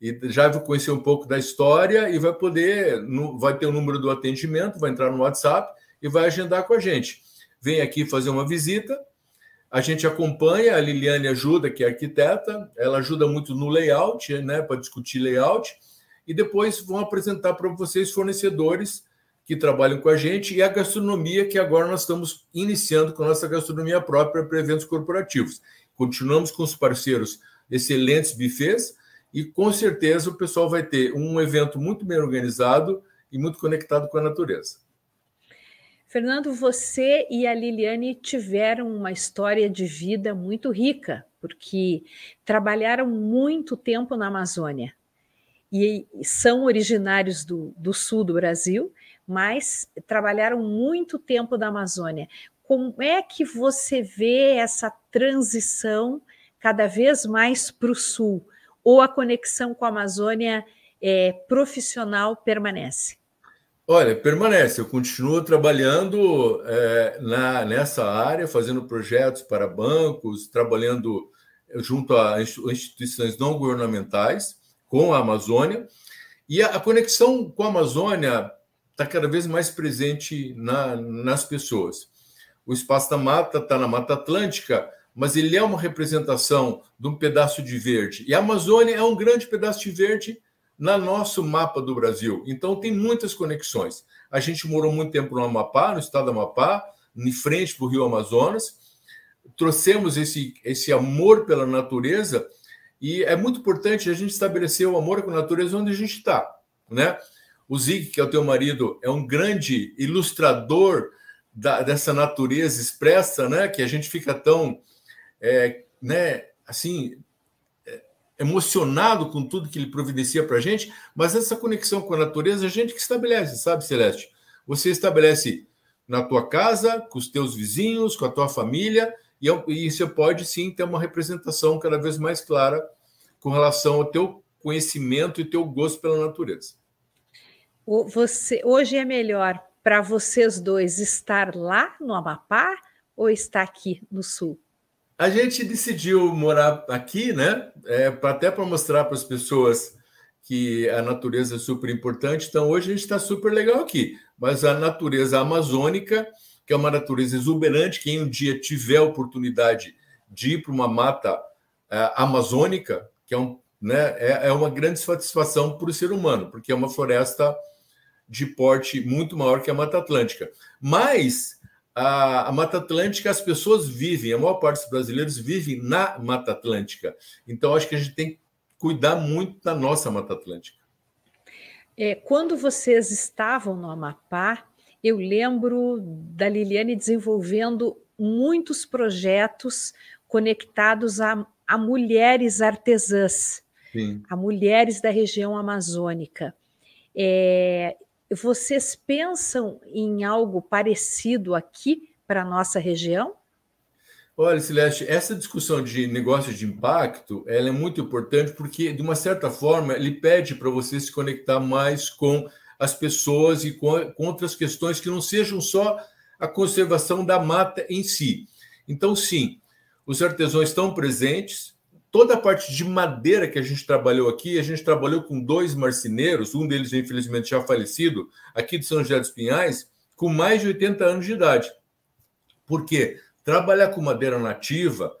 E já vai conhecer um pouco da história e vai poder, vai ter o número do atendimento, vai entrar no WhatsApp e vai agendar com a gente. Vem aqui fazer uma visita, a gente acompanha, a Liliane ajuda, que é arquiteta, ela ajuda muito no layout, né, para discutir layout, e depois vão apresentar para vocês fornecedores que trabalham com a gente e a gastronomia, que agora nós estamos iniciando com a nossa gastronomia própria para eventos corporativos. Continuamos com os parceiros excelentes bufês e com certeza o pessoal vai ter um evento muito bem organizado e muito conectado com a natureza. Fernando, você e a Liliane tiveram uma história de vida muito rica, porque trabalharam muito tempo na Amazônia e são originários do, do sul do Brasil, mas trabalharam muito tempo na Amazônia. Como é que você vê essa transição cada vez mais para o sul? Ou a conexão com a Amazônia é, profissional permanece? Olha, permanece. Eu continuo trabalhando é, na, nessa área, fazendo projetos para bancos, trabalhando junto a instituições não governamentais com a Amazônia. E a, a conexão com a Amazônia está cada vez mais presente na, nas pessoas. O Espaço da Mata está na Mata Atlântica, mas ele é uma representação de um pedaço de verde. E a Amazônia é um grande pedaço de verde no nosso mapa do Brasil. Então, tem muitas conexões. A gente morou muito tempo no Amapá, no estado do Amapá, em frente para o Rio Amazonas. Trouxemos esse, esse amor pela natureza e é muito importante a gente estabelecer o amor com a natureza onde a gente está. Né? O Zig, que é o teu marido, é um grande ilustrador da, dessa natureza expressa, né? que a gente fica tão é, né, assim emocionado com tudo que ele providencia para a gente, mas essa conexão com a natureza a gente que estabelece, sabe, Celeste? Você estabelece na tua casa, com os teus vizinhos, com a tua família, e, e você pode sim ter uma representação cada vez mais clara com relação ao teu conhecimento e teu gosto pela natureza. Você, hoje é melhor para vocês dois estar lá no Amapá ou estar aqui no Sul? A gente decidiu morar aqui, né? É, até para mostrar para as pessoas que a natureza é super importante. Então, hoje a gente está super legal aqui. Mas a natureza amazônica, que é uma natureza exuberante, quem um dia tiver a oportunidade de ir para uma mata é, amazônica, que é, um, né, é, é uma grande satisfação para o ser humano, porque é uma floresta de porte muito maior que a Mata Atlântica. Mas a, a, Mata Atlântica, as pessoas vivem, a maior parte dos brasileiros vivem na Mata Atlântica. Então, acho que a gente tem que cuidar muito da nossa Mata Atlântica. É, quando vocês estavam no Amapá, eu lembro da Liliane desenvolvendo muitos projetos conectados a, a mulheres artesãs, Sim. a mulheres da região amazônica. É, vocês pensam em algo parecido aqui para a nossa região? Olha, Celeste, essa discussão de negócio de impacto ela é muito importante porque, de uma certa forma, ele pede para você se conectar mais com as pessoas e com, com outras questões que não sejam só a conservação da mata em si. Então, sim, os artesãos estão presentes, toda a parte de madeira que a gente trabalhou aqui, a gente trabalhou com dois marceneiros, um deles, infelizmente, já falecido, aqui de São José dos Pinhais, com mais de 80 anos de idade. Por quê? Trabalhar com madeira nativa,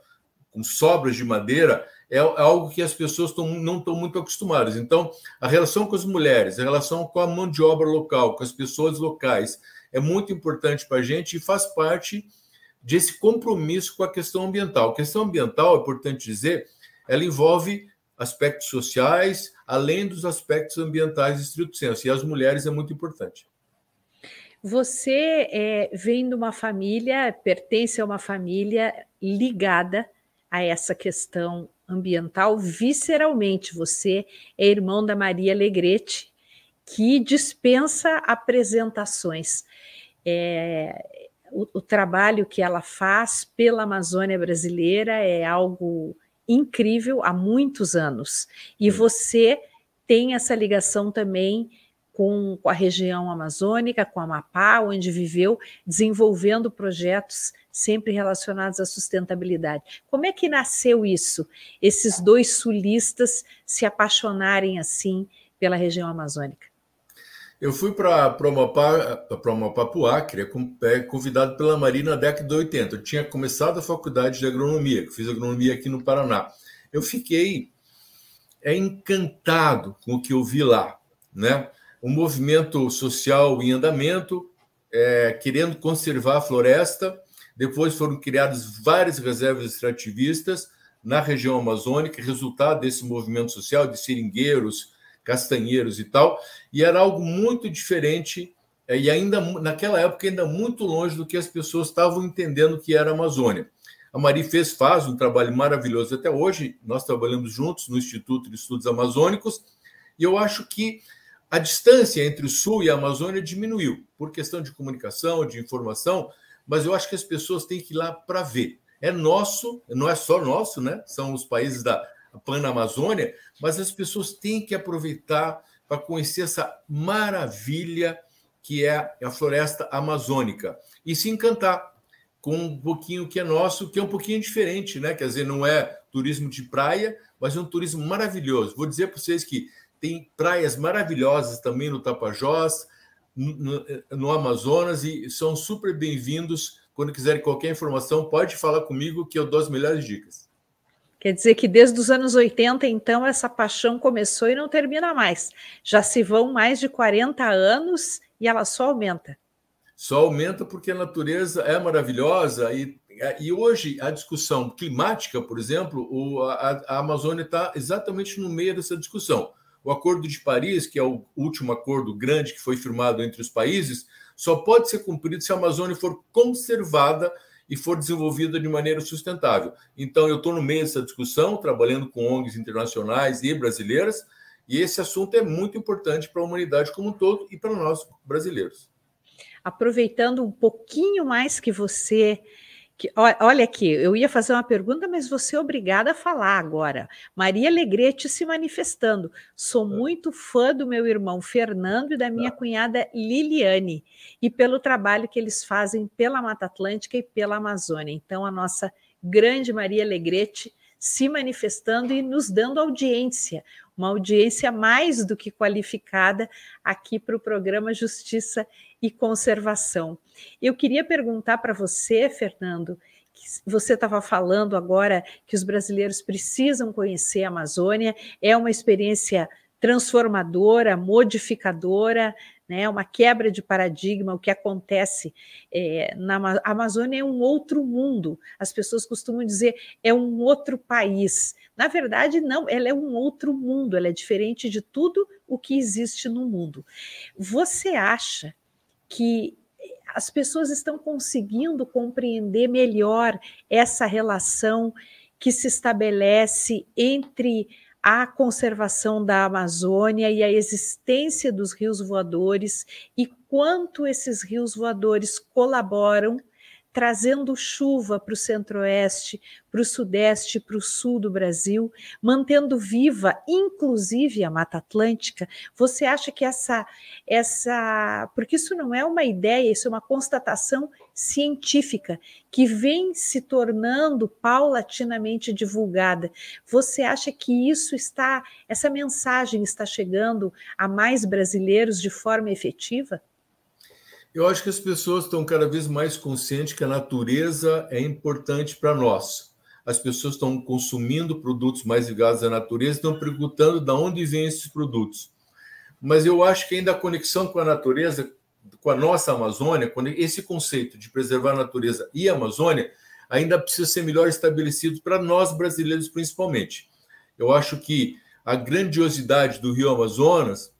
com sobras de madeira, é algo que as pessoas tão, não estão muito acostumadas. Então, a relação com as mulheres, a relação com a mão de obra local, com as pessoas locais, é muito importante para a gente e faz parte desse compromisso com a questão ambiental. A questão ambiental, é importante dizer, ela envolve aspectos sociais, além dos aspectos ambientais estrito senso. E as mulheres é muito importante. Você é, vem de uma família, pertence a uma família ligada a essa questão ambiental visceralmente. Você é irmão da Maria Legrete, que dispensa apresentações. É, o, o, trabalho que ela faz pela Amazônia brasileira é algo incrível há muitos anos. E você tem essa ligação também com, com, a região amazônica, com a Amapá, onde viveu, desenvolvendo projetos sempre relacionados à sustentabilidade. Como é que nasceu isso? Esses dois sulistas se apaixonarem assim pela região amazônica? Eu fui para uma Acre, é, convidado pela Marina na década de 80. Eu tinha começado a faculdade de agronomia, fiz agronomia aqui no Paraná. Eu fiquei é, encantado com o que eu vi lá, né? Um movimento social em andamento, é, querendo conservar a floresta. Depois foram criadas várias reservas extrativistas na região amazônica, resultado desse movimento social de seringueiros, castanheiros e tal, e era algo muito diferente é, e ainda naquela época ainda muito longe do que as pessoas estavam entendendo que era a Amazônia. A Mari fez, faz um trabalho maravilhoso até hoje, nós trabalhamos juntos no Instituto de Estudos Amazônicos, e eu acho que a distância entre o Sul e a Amazônia diminuiu, por questão de comunicação, de informação, mas eu acho que as pessoas têm que ir lá para ver. É nosso, não é só nosso, né? São os países da Panamazônia, mas as pessoas têm que aproveitar para conhecer essa maravilha que é a floresta amazônica e se encantar com um pouquinho que é nosso, que é um pouquinho diferente, né? Quer dizer, não é turismo de praia, mas é um turismo maravilhoso. Vou dizer para vocês que tem praias maravilhosas também no Tapajós, no, no Amazonas, e são super bem-vindos. Quando quiserem qualquer informação, pode falar comigo que eu dou as melhores dicas. Quer dizer que desde os anos 80, então, essa paixão começou e não termina mais. Já se vão mais de 40 anos e ela só aumenta. Só aumenta porque a natureza é maravilhosa e, e hoje a discussão climática, por exemplo, o, a, a Amazônia está exatamente no meio dessa discussão. O Acordo de Paris, que é o último acordo grande que foi firmado entre os países, só pode ser cumprido se a Amazônia for conservada e for desenvolvida de maneira sustentável. Então, eu estou no meio dessa discussão, trabalhando com ONGs internacionais e brasileiras, e esse assunto é muito importante para a humanidade como um todo e para nós brasileiros. Aproveitando um pouquinho mais que você Que, olha aqui, eu ia fazer uma pergunta, mas você é obrigada a falar agora. Maria Alegrete se manifestando. Sou é. muito fã do meu irmão Fernando e da minha é. cunhada Liliane, e pelo trabalho que eles fazem pela Mata Atlântica e pela Amazônia. Então, a nossa grande Maria Alegrete se manifestando e nos dando audiência, uma audiência mais do que qualificada aqui para o programa Justiça e Conservação. Eu queria perguntar para você, Fernando, você estava falando agora que os brasileiros precisam conhecer a Amazônia, é uma experiência transformadora, modificadora, né, uma quebra de paradigma. O que acontece é, na Amazônia é um outro mundo. As pessoas costumam dizer é um outro país. Na verdade, não, ela é um outro mundo, ela é diferente de tudo o que existe no mundo. Você acha que as pessoas estão conseguindo compreender melhor essa relação que se estabelece entre a conservação da Amazônia e a existência dos rios voadores e quanto esses rios voadores colaboram trazendo chuva para o centro-oeste, para o sudeste, para o sul do Brasil, mantendo viva, inclusive a Mata Atlântica. Você acha que essa, essa, porque isso não é uma ideia, isso é uma constatação científica que vem se tornando paulatinamente divulgada. Você acha que isso está, essa mensagem está chegando a mais brasileiros de forma efetiva? Eu acho que as pessoas estão cada vez mais conscientes que a natureza é importante para nós. As pessoas estão consumindo produtos mais ligados à natureza, estão perguntando de onde vêm esses produtos. Mas eu acho que ainda a conexão com a natureza, com a nossa Amazônia, esse conceito de preservar a natureza e a Amazônia, ainda precisa ser melhor estabelecido para nós brasileiros, principalmente. Eu acho que a grandiosidade do Rio Amazonas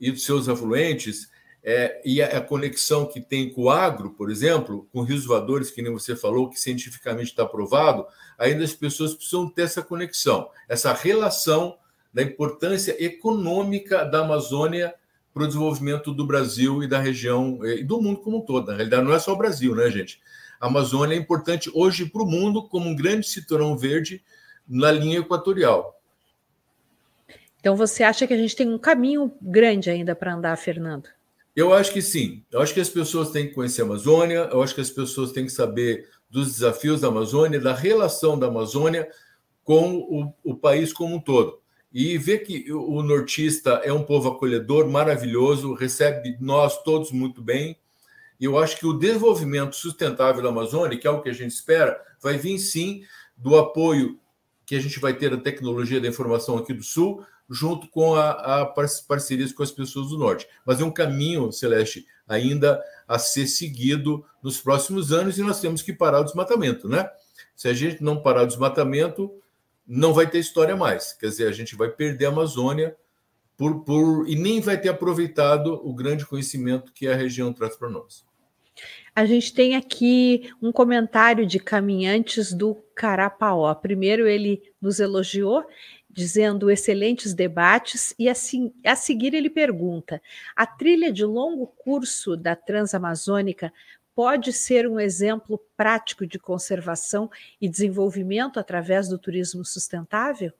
e dos seus afluentes é, e a, a, conexão que tem com o agro, por exemplo, com rios voadores, que nem você falou, que cientificamente está provado, ainda as pessoas precisam ter essa conexão, essa relação da importância econômica da Amazônia para o desenvolvimento do Brasil e da região e do mundo como um todo. Na realidade, não é só o Brasil, né, gente? A Amazônia é importante hoje para o mundo como um grande cinturão verde na linha equatorial. Então, você acha que a gente tem um caminho grande ainda para andar, Fernando? Eu acho que sim. Eu acho que as pessoas têm que conhecer a Amazônia, eu acho que as pessoas têm que saber dos desafios da Amazônia, da relação da Amazônia com o, o país como um todo. E ver que o nortista é um povo acolhedor, maravilhoso, recebe nós todos muito bem. E eu acho que o desenvolvimento sustentável da Amazônia, que é o que a gente espera, vai vir sim do apoio que a gente vai ter da tecnologia da informação aqui do Sul, junto com a, a parcerias com as pessoas do Norte. Mas é um caminho, Celeste, ainda a ser seguido nos próximos anos e nós temos que parar o desmatamento, né? Se a gente não parar o desmatamento, não vai ter história mais. Quer dizer, a gente vai perder a Amazônia por, por e nem vai ter aproveitado o grande conhecimento que a região traz para nós. A gente tem aqui um comentário de caminhantes do Carapaó. Primeiro, ele nos elogiou dizendo excelentes debates, e assim, a seguir ele pergunta: a trilha de longo curso da Transamazônica pode ser um exemplo prático de conservação e desenvolvimento através do turismo sustentável?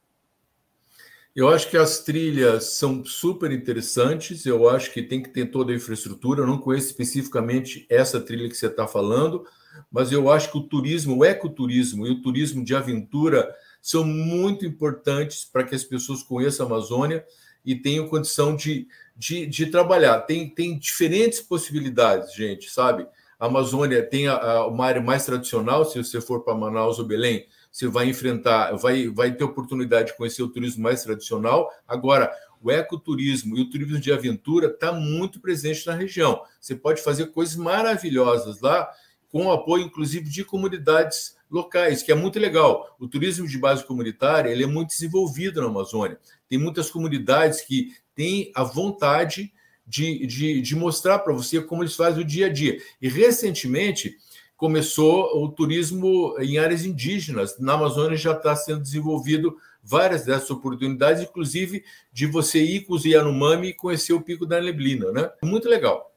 Eu acho que as trilhas são super interessantes. Eu acho que tem que ter toda a infraestrutura. Eu não conheço especificamente essa trilha que você está falando, mas eu acho que o turismo, o ecoturismo e o turismo de aventura são muito importantes para que as pessoas conheçam a Amazônia e tenham condição de, de, de trabalhar. Tem, tem diferentes possibilidades, gente, sabe? A Amazônia tem a, a, uma área mais tradicional, se você for para Manaus ou Belém, você vai enfrentar, vai, vai ter oportunidade de conhecer o turismo mais tradicional. Agora, o ecoturismo e o turismo de aventura está muito presente na região. Você pode fazer coisas maravilhosas lá, com o apoio, inclusive, de comunidades locais, que é muito legal. O turismo de base comunitária ele é muito desenvolvido na Amazônia. Tem muitas comunidades que têm a vontade de, de, de mostrar para você como eles fazem o dia a dia. E recentemente começou o turismo em áreas indígenas. Na Amazônia já está sendo desenvolvido várias dessas oportunidades, inclusive de você ir com os Yanomami e conhecer o Pico da Neblina, né? Muito legal.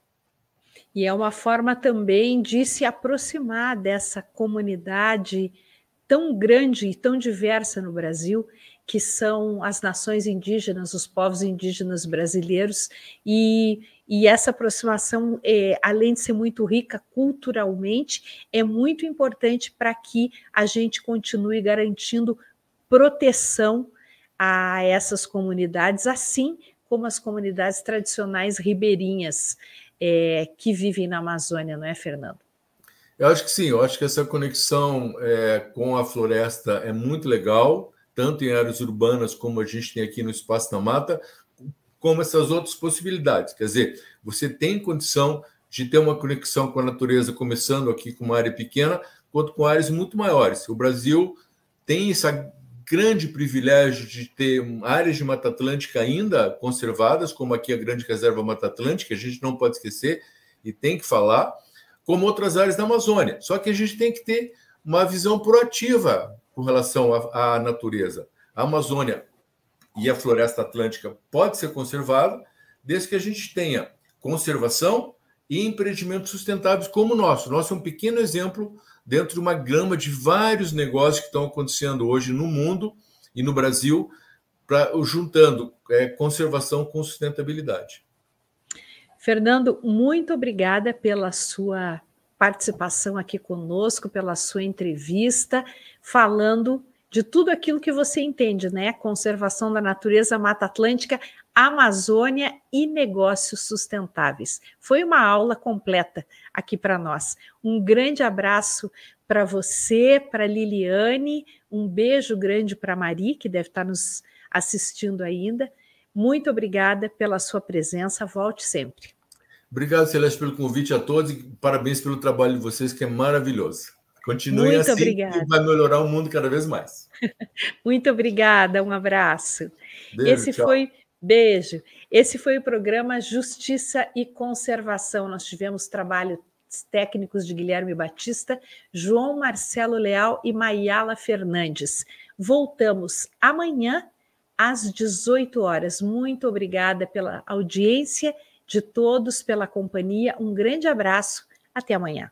E é uma forma também de se aproximar dessa comunidade tão grande e tão diversa no Brasil, que são as nações indígenas, os povos indígenas brasileiros, e, e essa aproximação, é, além de ser muito rica culturalmente, é muito importante para que a gente continue garantindo proteção a essas comunidades, assim como as comunidades tradicionais ribeirinhas é, que vivem na Amazônia, não é, Fernando? Eu acho que sim, eu acho que essa conexão é, com a floresta é muito legal, tanto em áreas urbanas como a gente tem aqui no Espaço da Mata, como essas outras possibilidades. Quer dizer, você tem condição de ter uma conexão com a natureza, começando aqui com uma área pequena, quanto com áreas muito maiores. O Brasil tem esse grande privilégio de ter áreas de Mata Atlântica ainda conservadas, como aqui a Grande Reserva Mata Atlântica, a gente não pode esquecer e tem que falar, como outras áreas da Amazônia. Só que a gente tem que ter uma visão proativa com relação à, natureza. A Amazônia e a floresta atlântica pode ser conservada, desde que a gente tenha conservação e empreendimentos sustentáveis como o nosso. Nosso é um pequeno exemplo dentro de uma gama de vários negócios que estão acontecendo hoje no mundo e no Brasil, pra, juntando é, conservação com sustentabilidade. Fernando, muito obrigada pela sua participação aqui conosco, pela sua entrevista, falando de tudo aquilo que você entende, né? Conservação da natureza, Mata Atlântica, Amazônia e negócios sustentáveis. Foi uma aula completa aqui para nós. Um grande abraço para você, para Liliane, um beijo grande para Mari, que deve estar nos assistindo ainda. Muito obrigada pela sua presença. Volte sempre. Obrigado, Celeste, pelo convite a todos e parabéns pelo trabalho de vocês, que é maravilhoso. Continue Muito assim, obrigada. que vai melhorar o mundo cada vez mais. Muito obrigada, um abraço. Beijo, Esse tchau. foi beijo. Esse foi o programa Justiça e Conservação. Nós tivemos trabalhos técnicos de Guilherme Batista, João Marcelo Leal e Maiala Fernandes. Voltamos amanhã às 18 horas. Muito obrigada pela audiência de todos, pela companhia. Um grande abraço. Até amanhã.